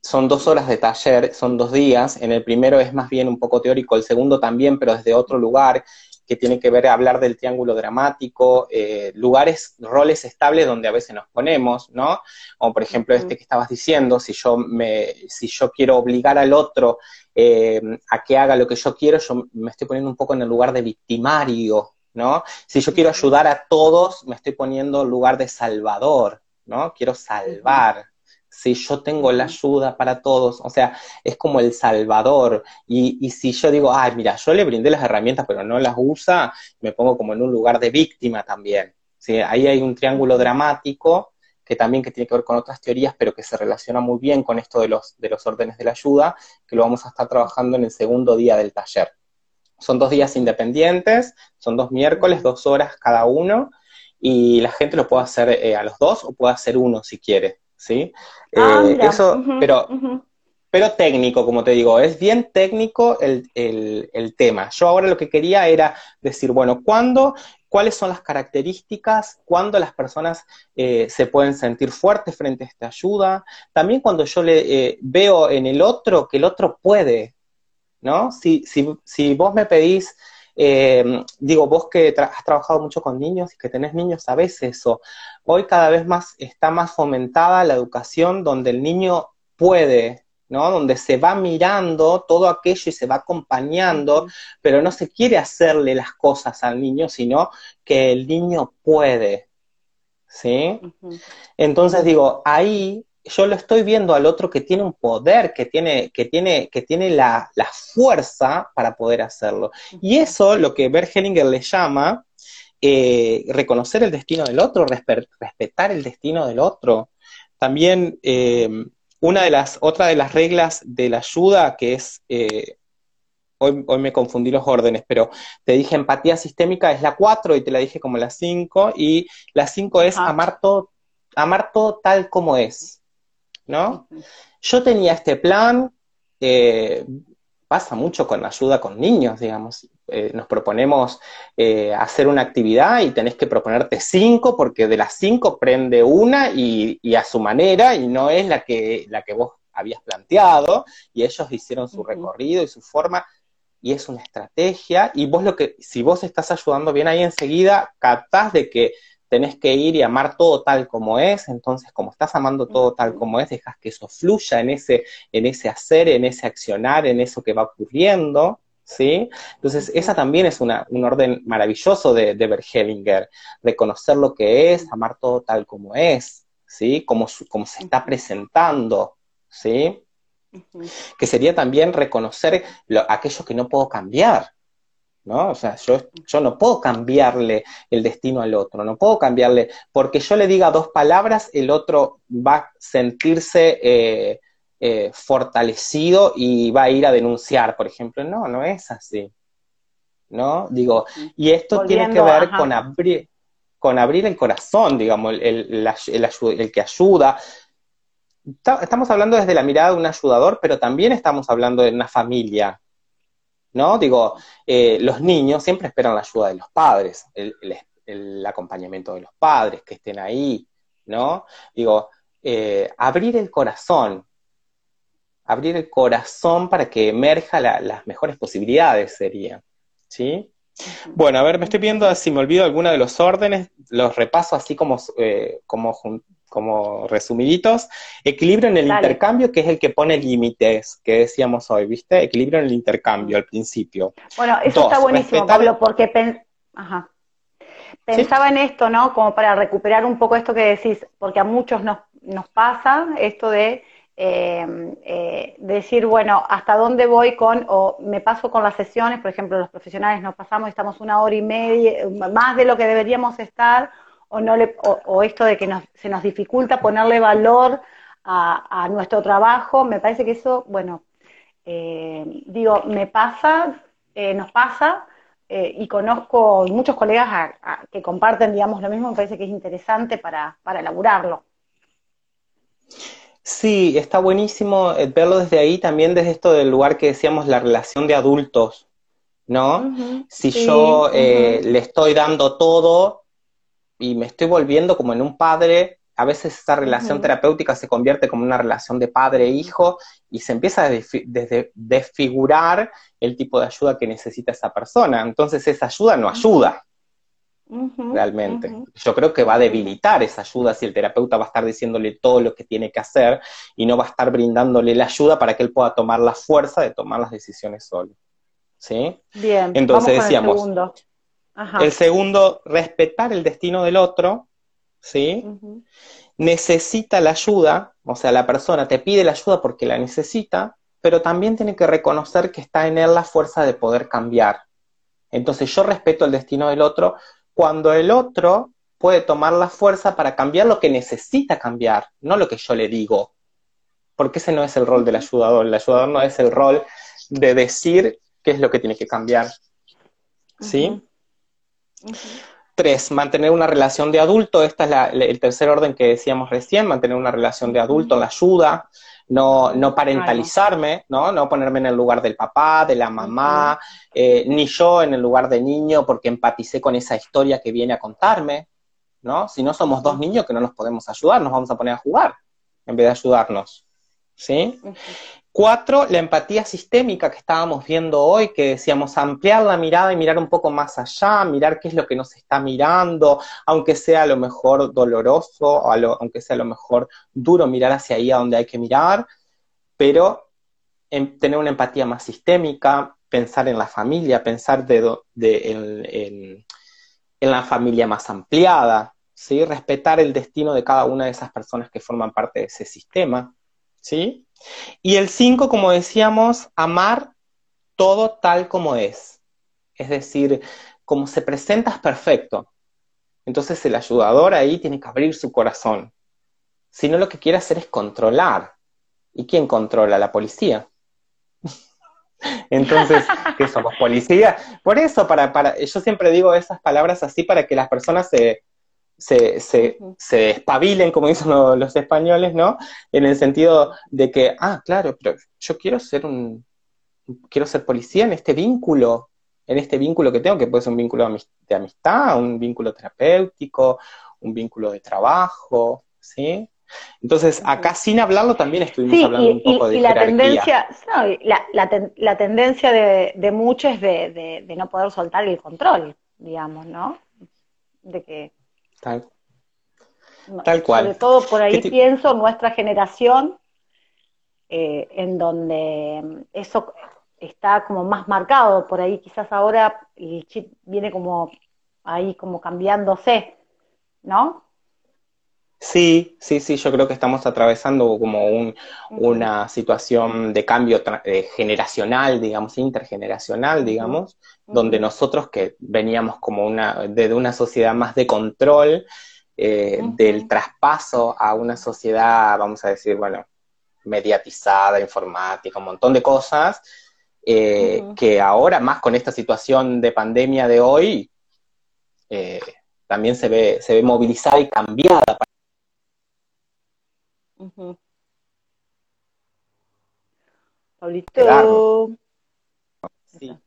Son dos horas de taller, son dos días. En el primero es más bien un poco teórico, el segundo también, pero desde otro lugar que tiene que ver hablar del triángulo dramático, eh, lugares, roles estables donde a veces nos ponemos, ¿no? O por ejemplo este que estabas diciendo, si yo me, si yo quiero obligar al otro eh, a que haga lo que yo quiero, yo me estoy poniendo un poco en el lugar de victimario, ¿no? Si yo quiero ayudar a todos, me estoy poniendo en lugar de salvador, ¿no? Quiero salvar, si yo tengo la ayuda para todos, o sea, es como el salvador. Y, y, si yo digo, ay, mira, yo le brindé las herramientas, pero no las usa, me pongo como en un lugar de víctima también. ¿sí? Ahí hay un triángulo dramático que también que tiene que ver con otras teorías, pero que se relaciona muy bien con esto de los, de los órdenes de la ayuda, que lo vamos a estar trabajando en el segundo día del taller. Son dos días independientes, son dos miércoles, dos horas cada uno, y la gente lo puede hacer eh, a los dos o puede hacer uno si quiere. ¿Sí? Ah, eh, eso, pero, pero técnico, como te digo, es bien técnico el, tema. Yo ahora lo que quería era decir, bueno, ¿cuándo, cuáles son las características, cuándo las personas eh, se pueden sentir fuertes frente a esta ayuda, también cuando yo le eh, veo en el otro que el otro puede, ¿no? Si, si, si vos me pedís eh, digo, vos que has trabajado mucho con niños y que tenés niños, sabés eso. Hoy cada vez más está más fomentada la educación donde el niño puede, ¿no? Donde se va mirando todo aquello y se va acompañando, pero no se quiere hacerle las cosas al niño, sino que el niño puede, ¿sí? Entonces digo, ahí yo lo estoy viendo al otro que tiene un poder, que tiene, que tiene, que tiene la, fuerza para poder hacerlo. Y eso, lo que Bert Hellinger le llama eh, reconocer el destino del otro, respetar el destino del otro. También eh, una de las, otra de las reglas de la ayuda, que es, eh, hoy, hoy, me confundí los órdenes, pero te dije empatía sistémica es la 4 y te la dije como la 5, y la 5 es amar todo, amar todo tal como es. ¿No? Yo tenía este plan, eh, pasa mucho con la ayuda con niños, digamos. Eh, nos proponemos eh, hacer una actividad y tenés que proponerte cinco, porque de las cinco prende una y, a su manera, y no es la que, la que vos habías planteado, y ellos hicieron su recorrido y su forma, y es una estrategia, y vos lo que, si vos estás ayudando bien ahí enseguida, capaz de que tenés que ir y amar todo tal como es, entonces como estás amando todo tal como es, dejas que eso fluya en ese, en ese hacer, en ese accionar, en eso que va ocurriendo, ¿sí? Entonces esa también es una, un orden maravilloso de, de reconocer lo que es, amar todo tal como es, ¿sí? Como, como se está presentando, ¿sí? Que sería también reconocer lo, aquello que no puedo cambiar, ¿no? O sea, yo, yo no puedo cambiarle el destino al otro, no puedo cambiarle, porque yo le diga dos palabras, el otro va a sentirse eh, eh, fortalecido y va a ir a denunciar, por ejemplo. No, no es así. ¿No? Digo, y esto tiene que ver con abrir, con abrir el corazón, digamos, el, el, el que ayuda. Estamos hablando desde la mirada de un ayudador, pero también estamos hablando de una familia, ¿no? Digo, eh, los niños siempre esperan la ayuda de los padres, el, acompañamiento de los padres, que estén ahí, ¿no? Digo, eh, abrir el corazón, abrir el corazón para que emerja las mejores posibilidades sería, ¿sí? Bueno, a ver, me estoy viendo si me olvido alguna de los órdenes, los repaso así como, eh, como como resumiditos, equilibrio en el intercambio, que es el que pone límites, que decíamos hoy, ¿viste? Equilibrio en el intercambio al principio. Bueno, eso está buenísimo, Pablo, porque pensaba en esto, ¿no? Como para recuperar un poco esto que decís, porque a muchos nos, nos pasa esto de eh, eh, decir, bueno, hasta dónde voy con, o me paso con las sesiones, por ejemplo, los profesionales nos pasamos, estamos una hora y media, más de lo que deberíamos estar, o, no le, o, esto de que se nos dificulta ponerle valor a, nuestro trabajo, me parece que eso, bueno, eh, digo, me pasa, nos pasa, y conozco muchos colegas que comparten, digamos, lo mismo, me parece que es interesante para, para elaborarlo. Sí, está buenísimo eh, verlo desde ahí, también desde esto del lugar que decíamos, la relación de adultos, ¿no? si yo eh, le estoy dando todo y me estoy volviendo como en un padre, a veces esa relación terapéutica se convierte como una relación de padre-hijo y se empieza a desfigurar el tipo de ayuda que necesita esa persona. Entonces esa ayuda no ayuda realmente. Yo creo que va a debilitar esa ayuda si el terapeuta va a estar diciéndole todo lo que tiene que hacer y no va a estar brindándole la ayuda para que él pueda tomar la fuerza de tomar las decisiones solo. ¿Sí? Bien. Entonces decíamos, el segundo. el segundo, respetar el destino del otro, ¿sí? Necesita la ayuda, o sea, la persona te pide la ayuda porque la necesita, pero también tiene que reconocer que está en él la fuerza de poder cambiar. Entonces yo respeto el destino del otro, cuando el otro puede tomar la fuerza para cambiar lo que necesita cambiar, no lo que yo le digo. Porque ese no es el rol del ayudador. El ayudador no es el rol de decir qué es lo que tiene que cambiar. ¿Sí? Tres, mantener una relación de adulto. Este es el tercer orden que decíamos recién, mantener una relación de adulto, la ayuda, no, no parentalizarme, ¿no? No ponerme en el lugar del papá, de la mamá, eh, ni yo en el lugar de niño porque empaticé con esa historia que viene a contarme, ¿no? Si no somos dos niños que no nos podemos ayudar, nos vamos a poner a jugar en vez de ayudarnos, ¿sí? Cuatro, la empatía sistémica que estábamos viendo hoy, que decíamos ampliar la mirada y mirar un poco más allá, mirar qué es lo que nos está mirando, aunque sea a lo mejor doloroso, o aunque sea a lo mejor duro mirar hacia ahí a donde hay que mirar, pero tener una empatía más sistémica, pensar en la familia, pensar de, en, la familia más ampliada, ¿sí? respetar el destino de cada una de esas personas que forman parte de ese sistema. ¿sí? Y el 5, como decíamos, amar todo tal como es. Es decir, como se presenta es perfecto. Entonces el ayudador ahí tiene que abrir su corazón. Si no, lo que quiere hacer es controlar. ¿Y quién controla? La policía. Entonces, ¿qué somos? ¿Policía? Por eso, para, para, yo siempre digo esas palabras así para que las personas se, se, se, se espabilen, como dicen los, españoles, ¿no? En el sentido de que, ah, claro, pero yo quiero ser un, quiero ser policía en este vínculo, en este vínculo que tengo, que puede ser un vínculo de amistad, un vínculo terapéutico, un vínculo de trabajo, ¿sí? Entonces, acá sin hablarlo también estuvimos hablando un poco de y la tendencia, la, tendencia de, de muchos es de, de, no poder soltar el control, digamos, ¿no? De que Tal, tal cual. Sobre todo por ahí pienso nuestra generación, eh, en donde eso está como más marcado, por ahí quizás ahora el chip viene como ahí como cambiándose, ¿no? Sí, sí, sí, yo creo que estamos atravesando como un, una situación de cambio eh, generacional, digamos, intergeneracional, digamos, donde nosotros que veníamos como una, de una sociedad más de control, eh, del traspaso a una sociedad, vamos a decir, bueno, mediatizada, informática, un montón de cosas, eh, que ahora más con esta situación de pandemia de hoy, también se ve, se ve movilizada y cambiada Paulito. Sí.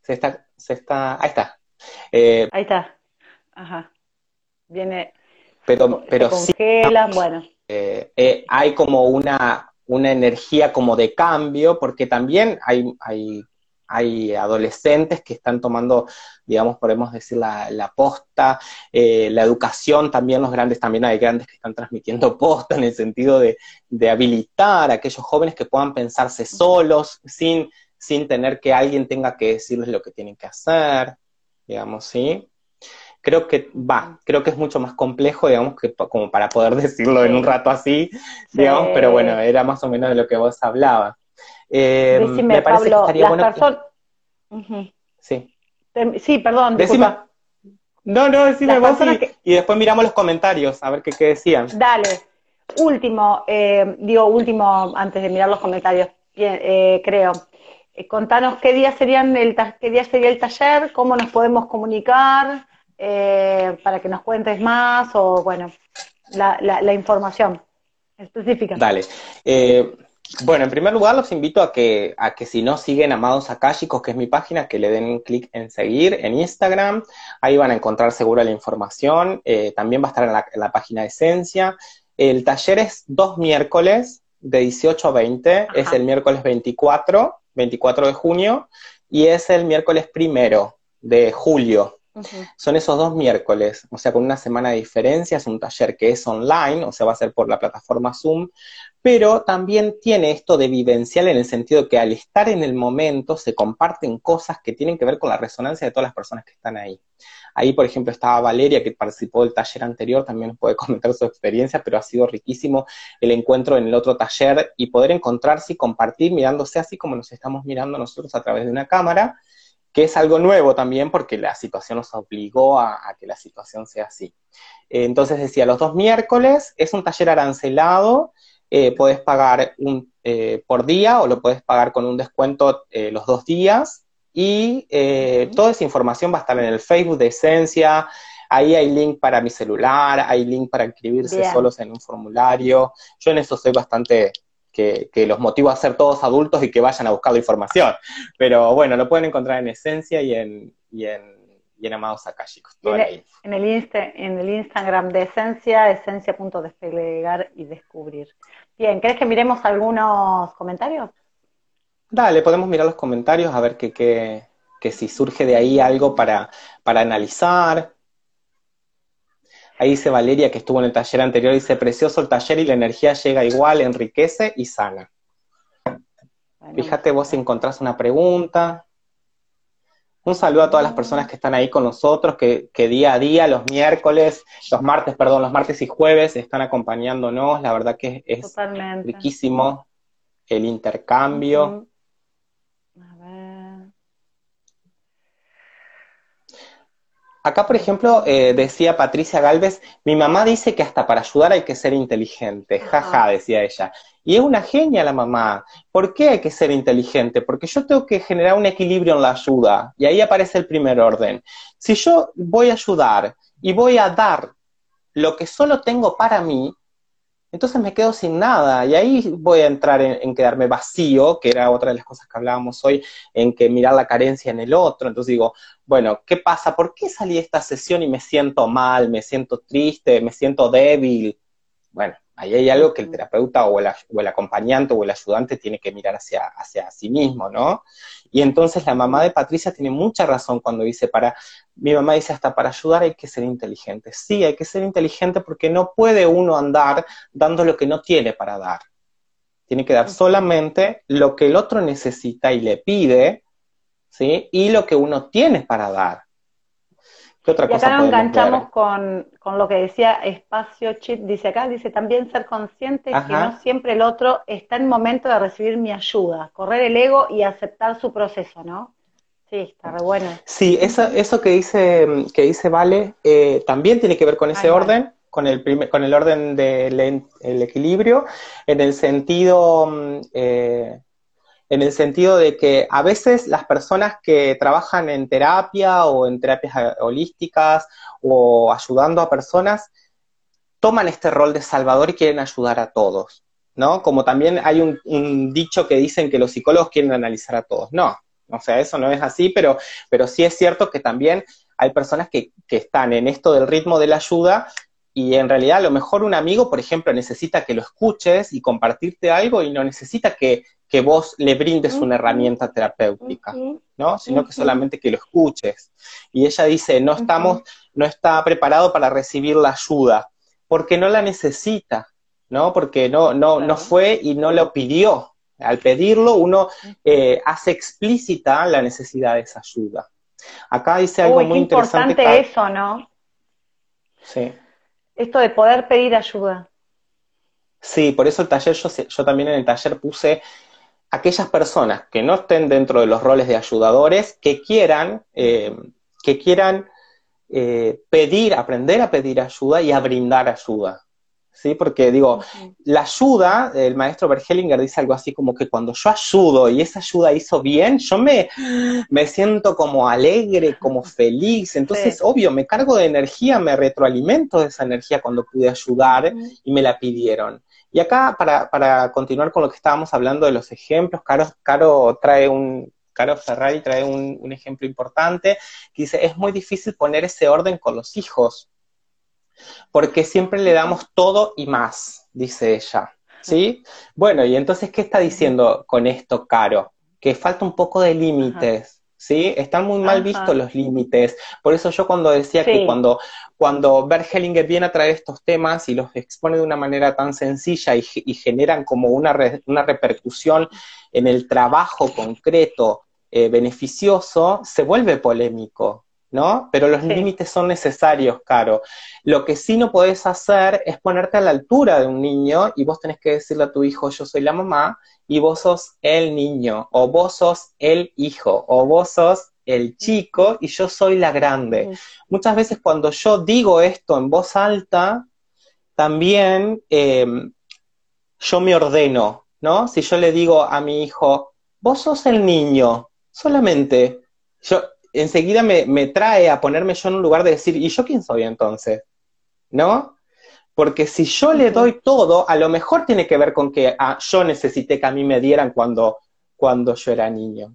Se está, se está, ahí está. Eh, ahí está. Ajá. Viene. Pero, pero congela, bueno. Eh, eh, hay como una, una energía como de cambio, porque también hay, hay hay adolescentes que están tomando, digamos, podemos decir, la, posta, eh, la educación, también los grandes, también hay grandes que están transmitiendo posta en el sentido de, habilitar a aquellos jóvenes que puedan pensarse solos, sin, sin tener que alguien tenga que decirles lo que tienen que hacer, digamos, ¿sí? Creo que va, creo que es mucho más complejo, digamos, que como para poder decirlo en un rato así, digamos, pero bueno, era más o menos de lo que vos hablabas. Eh, me parece Pablo, que estaría las bueno Sí. Sí, perdón. No, no, decime vos y, después miramos los comentarios, a ver qué, decían. Dale. Último, eh, digo último antes de mirar los comentarios, eh, creo. eh, contanos qué día, serían el qué día sería el taller, cómo nos podemos comunicar, eh, para que nos cuentes más o, bueno, la, la, información específica. Dale. Eh, bueno, en primer lugar los invito a que, a que si no siguen Amados Akashicos, que es mi página, que le den un clic en seguir en Instagram. Ahí van a encontrar segura la información. también va a estar en la, en la, página de Esencia. El taller es dos miércoles, de 18 a 20. Es el miércoles 24 24 de junio, y es el miércoles primero de julio. Son esos dos miércoles, o sea, con una semana de diferencia, es un taller que es online, o sea, va a ser por la plataforma Zoom, pero también tiene esto de vivencial en el sentido que al estar en el momento se comparten cosas que tienen que ver con la resonancia de todas las personas que están ahí. Ahí, por ejemplo, estaba Valeria, que participó del taller anterior, también nos puede comentar su experiencia, pero ha sido riquísimo el encuentro en el otro taller y poder encontrarse y compartir mirándose así como nos estamos mirando nosotros a través de una cámara, que es algo nuevo también porque la situación nos obligó a, que la situación sea así. entonces decía, los dos miércoles es un taller arancelado, eh, puedes pagar un, eh, por día o lo puedes pagar con un descuento eh, los dos días. Y eh, toda esa información va a estar en el Facebook de Esencia. Ahí hay link para mi celular, hay link para inscribirse solos en un formulario. Yo en eso soy bastante que, los motivo a ser todos adultos y que vayan a buscar la información. Pero bueno, lo pueden encontrar en Esencia y en, y en, y en Amados Akashicos. En, el, en, el en el Instagram de Esencia, esencia.desplegar y descubrir. Bien, ¿crees que miremos algunos comentarios? Dale, podemos mirar los comentarios a ver que, que, si surge de ahí algo para, para analizar. Ahí dice Valeria que estuvo en el taller anterior, dice, precioso el taller y la energía llega igual, enriquece y sana. Fíjate vos si encontrás una pregunta. Un saludo a todas las personas que están ahí con nosotros, que, que, día a día, los miércoles, los martes, perdón, los martes y jueves están acompañándonos. La verdad que es riquísimo el intercambio. Acá, por ejemplo, eh, decía Patricia Galvez, mi mamá dice que hasta para ayudar hay que ser inteligente, jaja, decía ella. Y es una genia la mamá. ¿Por qué hay que ser inteligente? Porque yo tengo que generar un equilibrio en la ayuda. Y ahí aparece el primer orden. Si yo voy a ayudar y voy a dar lo que solo tengo para mí, entonces me quedo sin nada y ahí voy a entrar en, quedarme vacío, que era otra de las cosas que hablábamos hoy, en que mirar la carencia en el otro. Entonces digo, bueno, ¿qué pasa? ¿Por qué salí de esta sesión y me siento mal, me siento triste, me siento débil? Bueno, ahí hay algo que el terapeuta o el, o el acompañante o el ayudante tiene que mirar hacia, hacia sí mismo, ¿no? Y entonces la mamá de Patricia tiene mucha razón cuando dice para, mi mamá dice hasta para ayudar hay que ser inteligente. Sí, hay que ser inteligente porque no puede uno andar dando lo que no tiene para dar. Tiene que dar solamente lo que el otro necesita y le pide, ¿sí? Y lo que uno tiene para dar. ¿Qué otra y acá nos enganchamos con, lo que decía Espacio Chip, dice acá, dice también ser consciente que no siempre el otro está en momento de recibir mi ayuda, correr el ego y aceptar su proceso, ¿no? Sí, está re bueno. Sí, eso, eso que dice, que dice Vale, eh, también tiene que ver con ese orden, con el, primer, con el orden del equilibrio, en el sentido... Mm, eh, en el sentido de que a veces las personas que trabajan en terapia o en terapias holísticas o ayudando a personas toman este rol de salvador y quieren ayudar a todos, ¿no? Como también hay un, dicho que dicen que los psicólogos quieren analizar a todos. No, o sea, eso no es así, pero, pero sí es cierto que también hay personas que, que están en esto del ritmo de la ayuda y en realidad a lo mejor un amigo, por ejemplo, necesita que lo escuches y compartirte algo y no necesita que, que vos le brindes una herramienta terapéutica, ¿no? Sino que solamente que lo escuches. Y ella dice, no estamos, no está preparado para recibir la ayuda, porque no la necesita, ¿no? Porque no, no, no fue y no lo pidió. Al pedirlo, uno eh, hace explícita la necesidad de esa ayuda. Acá dice algo muy interesante. importante eso, ¿no? Sí. Esto de poder pedir ayuda. Sí, por eso el taller, yo, yo también en el taller puse aquellas personas que no estén dentro de los roles de ayudadores, que quieran, eh, que quieran eh, pedir, aprender a pedir ayuda y a brindar ayuda. ¿sí? Porque digo, la ayuda, el maestro Bergelinger dice algo así como que cuando yo ayudo y esa ayuda hizo bien, yo me, me siento como alegre, como feliz, entonces obvio, me cargo de energía, me retroalimento de esa energía cuando pude ayudar y me la pidieron. Y acá, para, para continuar con lo que estábamos hablando de los ejemplos, Caro, Caro trae un, Caro Ferrari trae un, un, ejemplo importante que dice, es muy difícil poner ese orden con los hijos, porque siempre le damos todo y más, dice ella. ¿Sí? Bueno, y entonces, ¿qué está diciendo con esto, Caro? Que falta un poco de límites, ¿sí? Están muy mal vistos los límites. Por eso yo cuando decía que cuando, cuando Bert Hellinger viene a traer estos temas y los expone de una manera tan sencilla y, generan como una, una repercusión en el trabajo concreto eh, beneficioso, se vuelve polémico, ¿no? Pero los límites son necesarios, Caro. Lo que sí no podés hacer es ponerte a la altura de un niño y vos tenés que decirle a tu hijo, yo soy la mamá y vos sos el niño, o vos sos el hijo, o vos sos el chico y yo soy la grande. Muchas veces cuando yo digo esto en voz alta, también em, yo me ordeno, ¿no? Si yo le digo a mi hijo, vos sos el niño, solamente, yo, enseguida me, me, trae a ponerme yo en un lugar de decir, ¿y yo quién soy entonces? ¿No? Porque si yo le doy todo, a lo mejor tiene que ver con que ah, yo necesité que a mí me dieran cuando, cuando yo era niño.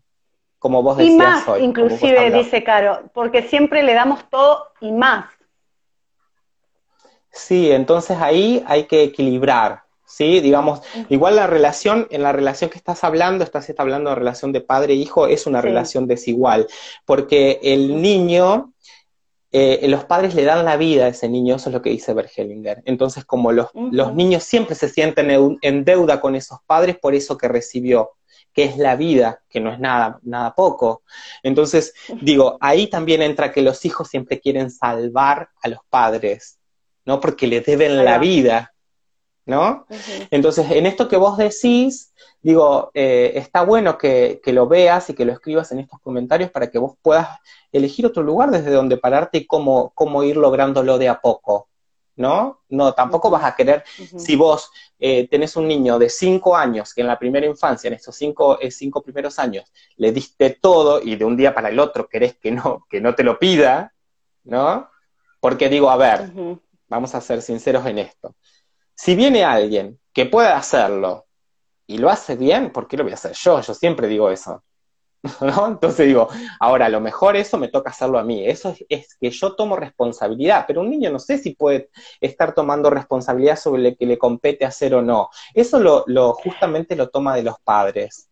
Como vos decías y más, inclusive, dice Caro, porque siempre le damos todo y más. Sí, entonces ahí hay que equilibrar, ¿sí? Digamos, igual la relación, en la relación que estás hablando, estás hablando de relación de padre-hijo, e es una relación desigual, porque el niño, eh, los padres le dan la vida a ese niño, eso es lo que dice Bergelinger. Entonces, como los, los niños siempre se sienten en deuda con esos padres por eso que recibió, que es la vida, que no es nada, nada poco. Entonces, digo, ahí también entra que los hijos siempre quieren salvar a los padres, ¿no? Porque le deben la vida. ¿No? Entonces, en esto que vos decís, digo, eh, está bueno que, lo veas y que lo escribas en estos comentarios para que vos puedas elegir otro lugar desde donde pararte y cómo, cómo ir lográndolo de a poco, ¿no? No, tampoco vas a querer, si vos eh, tenés un niño de cinco años que en la primera infancia, en estos cinco, eh, cinco primeros años, le diste todo y de un día para el otro querés que no, que no te lo pida, ¿no? Porque digo, a ver, vamos a ser sinceros en esto si viene alguien que puede hacerlo y lo hace bien, ¿por qué lo voy a hacer yo? Yo siempre digo eso. ¿No? Entonces digo, ahora a lo mejor eso me toca hacerlo a mí, eso es, que yo tomo responsabilidad, pero un niño no sé si puede estar tomando responsabilidad sobre lo que le compete hacer o no. Eso lo, justamente lo toma de los padres.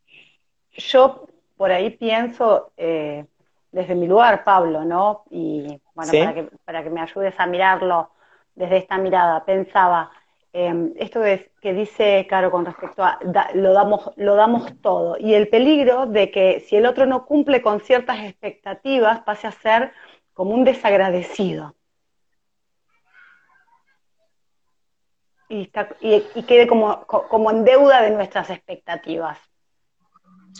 Yo por ahí pienso, eh, desde mi lugar, Pablo, ¿no? Y bueno, para, que, para que me ayudes a mirarlo desde esta mirada, pensaba, Em, esto es que dice Caro con respecto a lo, damos, lo damos todo y el peligro de que si el otro no cumple con ciertas expectativas pase a ser como un desagradecido. Y, quede como, como en deuda de nuestras expectativas.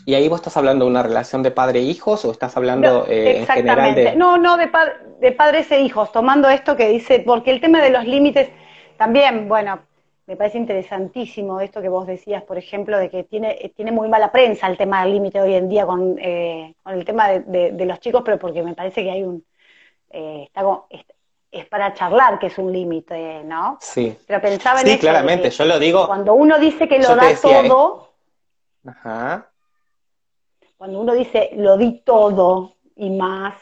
¿Y ahí vos estás hablando de una relación de padre e hijos o estás hablando eh, en general de... No, no, de, de padres e hijos, tomando esto que dice, porque el tema de los límites también, bueno, me parece interesantísimo esto que vos decías, por ejemplo, de que tiene, tiene muy mala prensa el tema del límite hoy en día con, eh, con el tema de, los chicos, pero porque me parece que hay un... Eh, es, para charlar que es un límite, ¿no? Sí. Pero pensaba en sí, claramente, yo lo digo... Cuando uno dice que lo da todo... Ajá. Cuando uno dice lo di todo y más,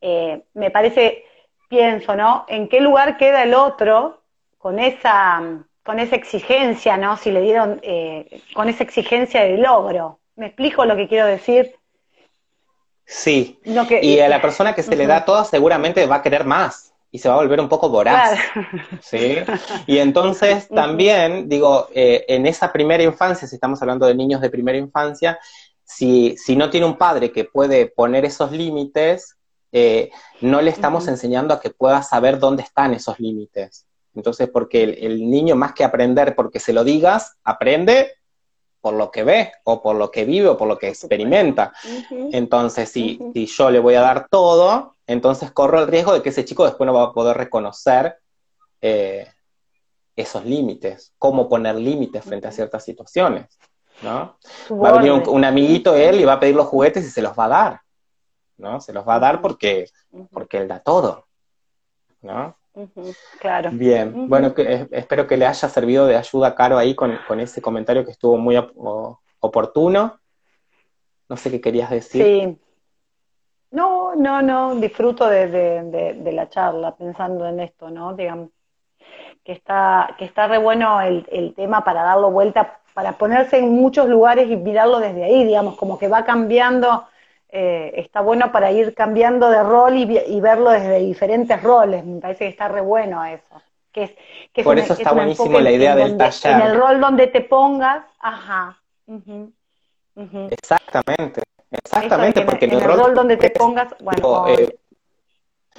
eh, me parece, pienso, ¿no? ¿En qué lugar queda el otro con esa, con esa exigencia, ¿no? Si le dieron, eh, con esa exigencia de logro. ¿Me explico lo que quiero decir? Sí. y a la persona que se le da todo seguramente va a querer más y se va a volver un poco voraz. ¿sí? Y entonces también, digo, eh, en esa primera infancia, si estamos hablando de niños de primera infancia, si, si no tiene un padre que puede poner esos límites, eh, no le estamos enseñando a que pueda saber dónde están esos límites. Entonces, porque el, niño más que aprender porque se lo digas, aprende por lo que ve, o por lo que vive, o por lo que experimenta. Entonces, si, si, yo le voy a dar todo, entonces corro el riesgo de que ese chico después no va a poder reconocer eh, esos límites, cómo poner límites frente a ciertas situaciones, ¿no? Va a venir un, amiguito él y va a pedir los juguetes y se los va a dar, ¿no? Se los va a dar porque, porque él da todo, ¿no? Claro. Bien, bueno, espero que le haya servido de ayuda, Caro, ahí con, ese comentario que estuvo muy oportuno. No sé qué querías decir. Sí. No, no, no, disfruto de, la charla pensando en esto, ¿no? Digamos, que está, que está re bueno el, tema para darlo vuelta, para ponerse en muchos lugares y mirarlo desde ahí, digamos, como que va cambiando eh, está bueno para ir cambiando de rol y, verlo desde diferentes roles. Me parece que está re bueno eso. Que es, Por eso está buenísimo la idea del taller. En el rol donde te pongas, ajá. Exactamente, exactamente, porque en, el, rol, donde te pongas, bueno, eh,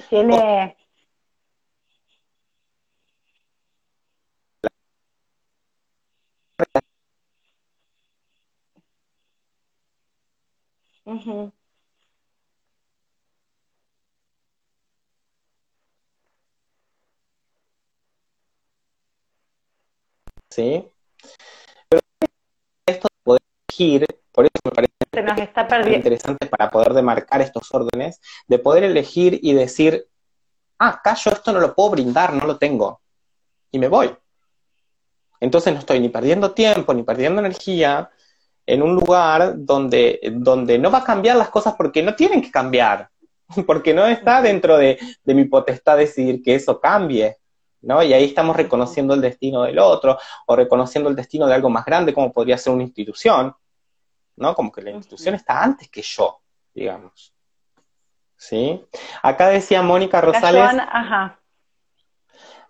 tiene... ¿sí? Pero esto de poder elegir, por eso me parece interesante para poder demarcar estos órdenes, de poder elegir y decir, ah, acá yo esto no lo puedo brindar, no lo tengo, y me voy. Entonces no estoy ni perdiendo tiempo, ni perdiendo energía en un lugar donde, donde no va a cambiar las cosas porque no tienen que cambiar, porque no está dentro de, de mi potestad decidir que eso cambie. ¿No? Y ahí estamos reconociendo el destino del otro o reconociendo el destino de algo más grande como podría ser una institución, ¿no? Como que la institución está antes que yo, digamos. ¿Sí? Acá decía Mónica Rosales. ajá.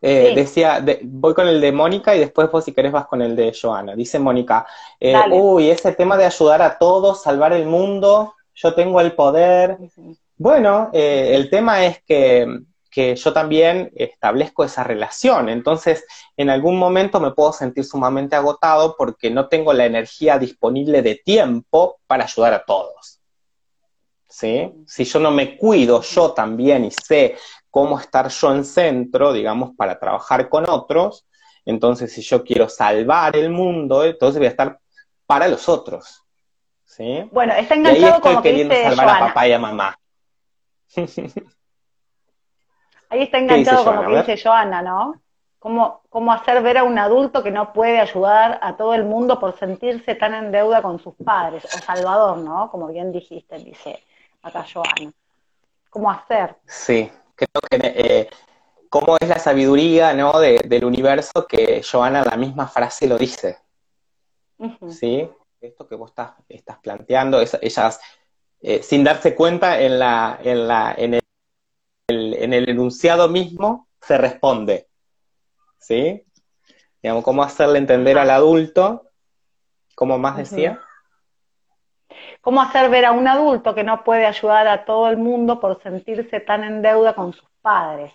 Eh, decía, voy con el de Mónica y después vos si querés vas con el de Joana. Dice Mónica, eh, uy, ese tema de ayudar a todos, salvar el mundo, yo tengo el poder. Bueno, eh, el tema es que que yo también establezco esa relación. Entonces, en algún momento me puedo sentir sumamente agotado porque no tengo la energía disponible de tiempo para ayudar a todos. ¿Sí? Si yo no me cuido yo también y sé cómo estar yo en centro, digamos, para trabajar con otros, entonces si yo quiero salvar el mundo, entonces voy a estar para los otros. ¿Sí? Bueno, está enganchado y ahí estoy queriendo salvar a papá y a mamá. Ahí está enganchado con lo que dice Joana, ¿no? Cómo, cómo hacer ver a un adulto que no puede ayudar a todo el mundo por sentirse tan en deuda con sus padres, o Salvador, ¿no? Como bien dijiste, dice acá Joana. ¿Cómo hacer? Sí, creo que eh, cómo es la sabiduría, ¿no? del universo que Joana la misma frase lo dice. ¿Sí? Esto que vos estás, estás planteando, ellas, eh, sin darse cuenta en, la, en, la, en el en el enunciado mismo se responde. ¿Sí? Digamos, cómo hacerle entender al adulto, ¿cómo más decía? ¿Cómo hacer ver a un adulto que no puede ayudar a todo el mundo por sentirse tan en deuda con sus padres?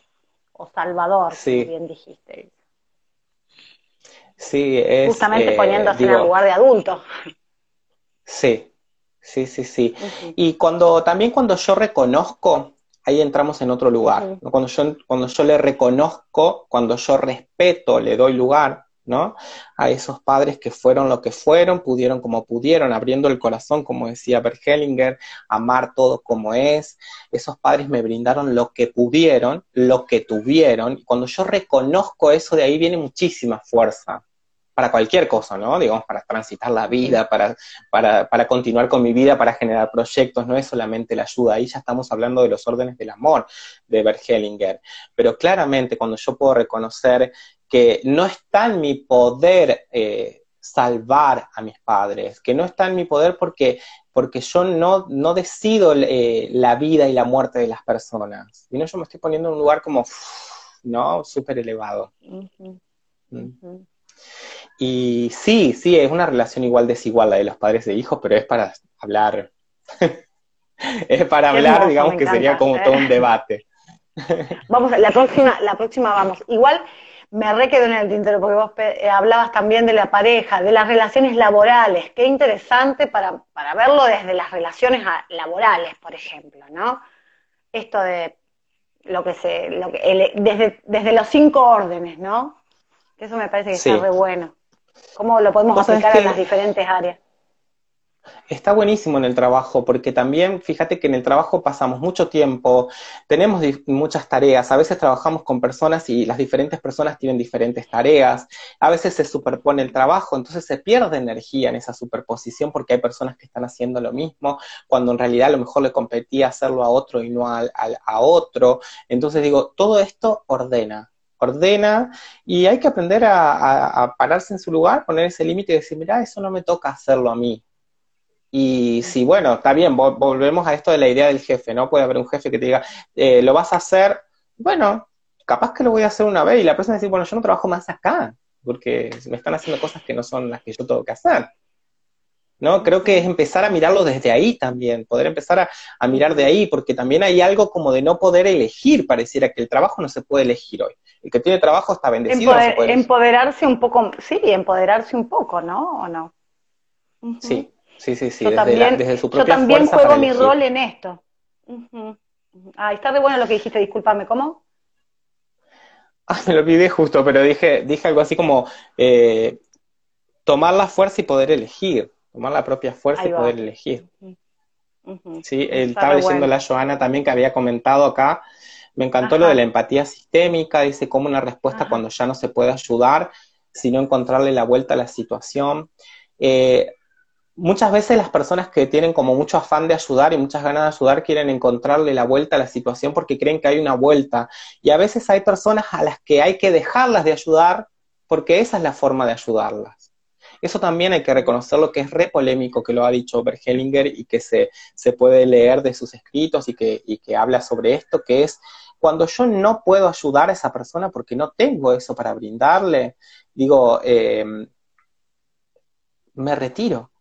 O Salvador, como bien dijiste. Sí, es. Justamente eh, poniéndose en el lugar de adulto. Sí, sí, sí, sí. Y cuando también cuando yo reconozco ahí entramos en otro lugar. Cuando, yo, cuando yo le reconozco, cuando yo respeto, le doy lugar, ¿no? A esos padres que fueron lo que fueron, pudieron como pudieron, abriendo el corazón, como decía Bert Hellinger, amar todo como es. Esos padres me brindaron lo que pudieron, lo que tuvieron. Y cuando yo reconozco eso, de ahí viene muchísima fuerza para cualquier cosa, ¿no? Digamos, para transitar la vida, para, para, para, continuar con mi vida, para generar proyectos, no es solamente la ayuda, ahí ya estamos hablando de los órdenes del amor de Bert Hellinger. Pero claramente cuando yo puedo reconocer que no está en mi poder eh, salvar a mis padres, que no está en mi poder porque, porque yo no, no decido eh, la vida y la muerte de las personas, no yo me estoy poniendo en un lugar como, ¿no? Súper elevado. Y sí, sí, es una relación igual desigual la de los padres e hijos, pero es para hablar, es para hablar, digamos que sería como todo un debate. Vamos, la próxima, la próxima vamos. Igual me re en el tintero, porque vos eh, hablabas también de la pareja, de las relaciones laborales. Qué interesante para, para verlo desde las relaciones laborales, por ejemplo, ¿no? Esto de lo que se, lo que, desde, desde los cinco órdenes, ¿no? Eso me parece que está re bueno. ¿Cómo lo podemos aplicar en las diferentes áreas? Está buenísimo en el trabajo, porque también, fíjate que en el trabajo pasamos mucho tiempo, tenemos muchas tareas, a veces trabajamos con personas y las diferentes personas tienen diferentes tareas, a veces se superpone el trabajo, entonces se pierde energía en esa superposición porque hay personas que están haciendo lo mismo, cuando en realidad a lo mejor le competía hacerlo a otro y no a, a otro. Entonces digo, todo esto ordena, ordena y hay que aprender a, pararse en su lugar, poner ese límite y decir, mira, eso no me toca hacerlo a mí. Y si, bueno, está bien, volvemos a esto de la idea del jefe, ¿no? Puede haber un jefe que te diga, eh, lo vas a hacer, bueno, capaz que lo voy a hacer una vez y la persona dice, bueno, yo no trabajo más acá, porque me están haciendo cosas que no son las que yo tengo que hacer. ¿No? Creo que es empezar a mirarlo desde ahí también, poder empezar a, mirar de ahí, porque también hay algo como de no poder elegir, pareciera que el trabajo no se puede elegir hoy. El que tiene trabajo está bendecido. empoderarse un poco, sí, empoderarse un poco, ¿no? ¿O no? Sí, sí, sí, sí, yo también, Yo también juego mi rol en esto. Ah, está de bueno lo que dijiste, discúlpame, ¿cómo? Ah, me lo olvidé justo, pero dije, dije algo así como eh, tomar la fuerza y poder elegir tomar la propia fuerza y poder elegir. Sí, estaba leyendo la Joana también que había comentado acá, me encantó lo de la empatía sistémica, dice cómo una respuesta cuando ya no se puede ayudar, sino encontrarle la vuelta a la situación. Eh, muchas veces las personas que tienen como mucho afán de ayudar y muchas ganas de ayudar quieren encontrarle la vuelta a la situación porque creen que hay una vuelta. Y a veces hay personas a las que hay que dejarlas de ayudar porque esa es la forma de ayudarlas. Eso también hay que reconocerlo que es re polémico que lo ha dicho Bergelinger y que se, se puede leer de sus escritos y que, y que habla sobre esto, que es cuando yo no puedo ayudar a esa persona porque no tengo eso para brindarle, digo, eh, me retiro.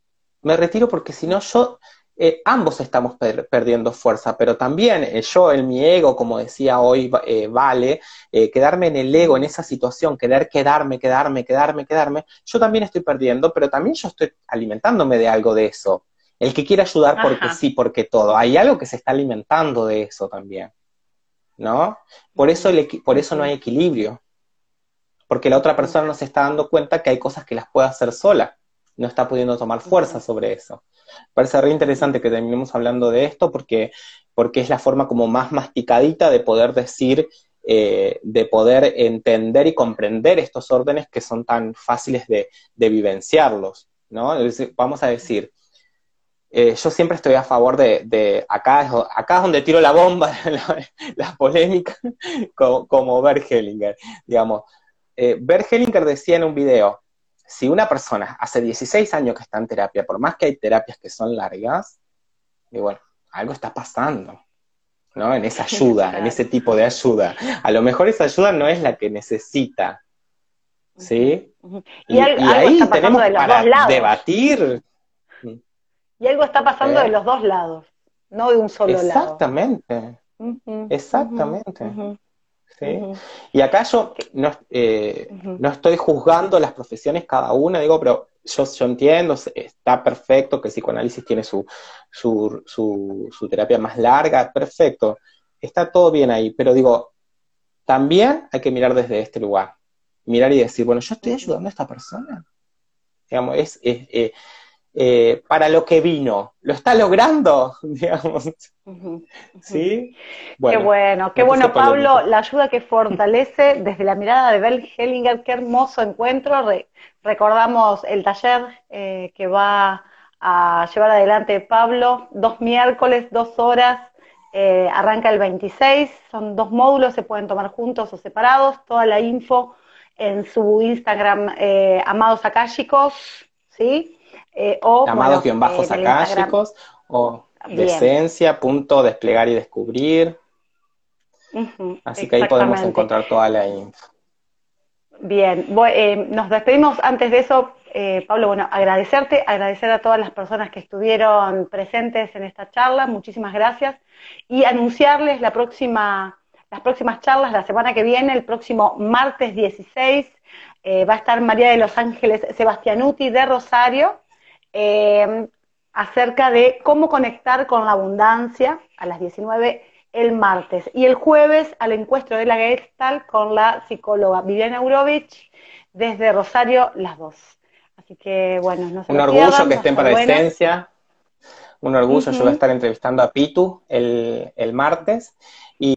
Me retiro porque si no yo eh, ambos estamos perdiendo fuerza, pero también eh, yo en mi ego, como decía hoy eh, Vale, quedarme en el ego, en esa situación, querer quedarme, quedarme, quedarme, quedarme, yo también estoy perdiendo, pero también yo estoy alimentándome de algo de eso. El que quiere ayudar porque sí, porque todo. Hay algo que se está alimentando de eso también. ¿No? Por eso, por eso no hay equilibrio. Porque la otra persona no se está dando cuenta que hay cosas que las puede hacer sola. No está pudiendo tomar fuerza sobre eso parece re interesante que terminemos hablando de esto porque, porque es la forma como más masticadita de poder decir, eh, de poder entender y comprender estos órdenes que son tan fáciles de, vivenciarlos, ¿no? vamos a decir, eh, yo siempre estoy a favor de, acá, es, acá es donde tiro la bomba, la, polémica, como, como Bert Hellinger, digamos. Eh, Bert Hellinger decía en un video, si una persona hace 16 años que está en terapia, por más que hay terapias que son largas, bueno, algo está pasando, ¿no? En esa ayuda, en ese tipo de ayuda. A lo mejor esa ayuda no es la que necesita, ¿sí? Y, ahí tenemos para debatir. Y algo está pasando de los dos lados, no de un solo lado. Exactamente, exactamente. Y acá yo no, eh, no estoy juzgando las profesiones cada una, digo, pero yo, yo entiendo, está perfecto que el psicoanálisis tiene su, su, su, terapia más larga, perfecto, está todo bien ahí, pero digo, también hay que mirar desde este lugar, mirar y decir, bueno, yo estoy ayudando a esta persona. Digamos, es, eh, eh, para lo que vino. ¿Lo está logrando? Digamos. ¿Sí? qué bueno, qué bueno, Pablo, la ayuda que fortalece desde la mirada de Bell Hellinger, qué hermoso encuentro. recordamos el taller eh, que va a llevar adelante Pablo, dos miércoles, dos horas, eh, arranca el 26, son dos módulos, se pueden tomar juntos o separados, toda la info en su Instagram, Amados Akáshicos, ¿sí? Eh, o, Llamados guion bajos eh, o decencia, punto desplegar y descubrir. Así que ahí podemos encontrar toda la info. Bien, eh, nos despedimos. Antes de eso, eh, Pablo, bueno, agradecerte, agradecer a todas las personas que estuvieron presentes en esta charla, muchísimas gracias, y anunciarles la próxima, las próximas charlas la semana que viene, el próximo martes 16, va a estar María de los Ángeles Sebastianuti de Rosario, eh, acerca de cómo conectar con la abundancia a las 19 el martes. Y el jueves al encuentro de la Gestalt con la psicóloga Viviana Eurovich desde Rosario, las dos. Así que bueno, no se Un orgullo que estén para esencia. Un orgullo, yo voy a estar entrevistando a Pitu el, el martes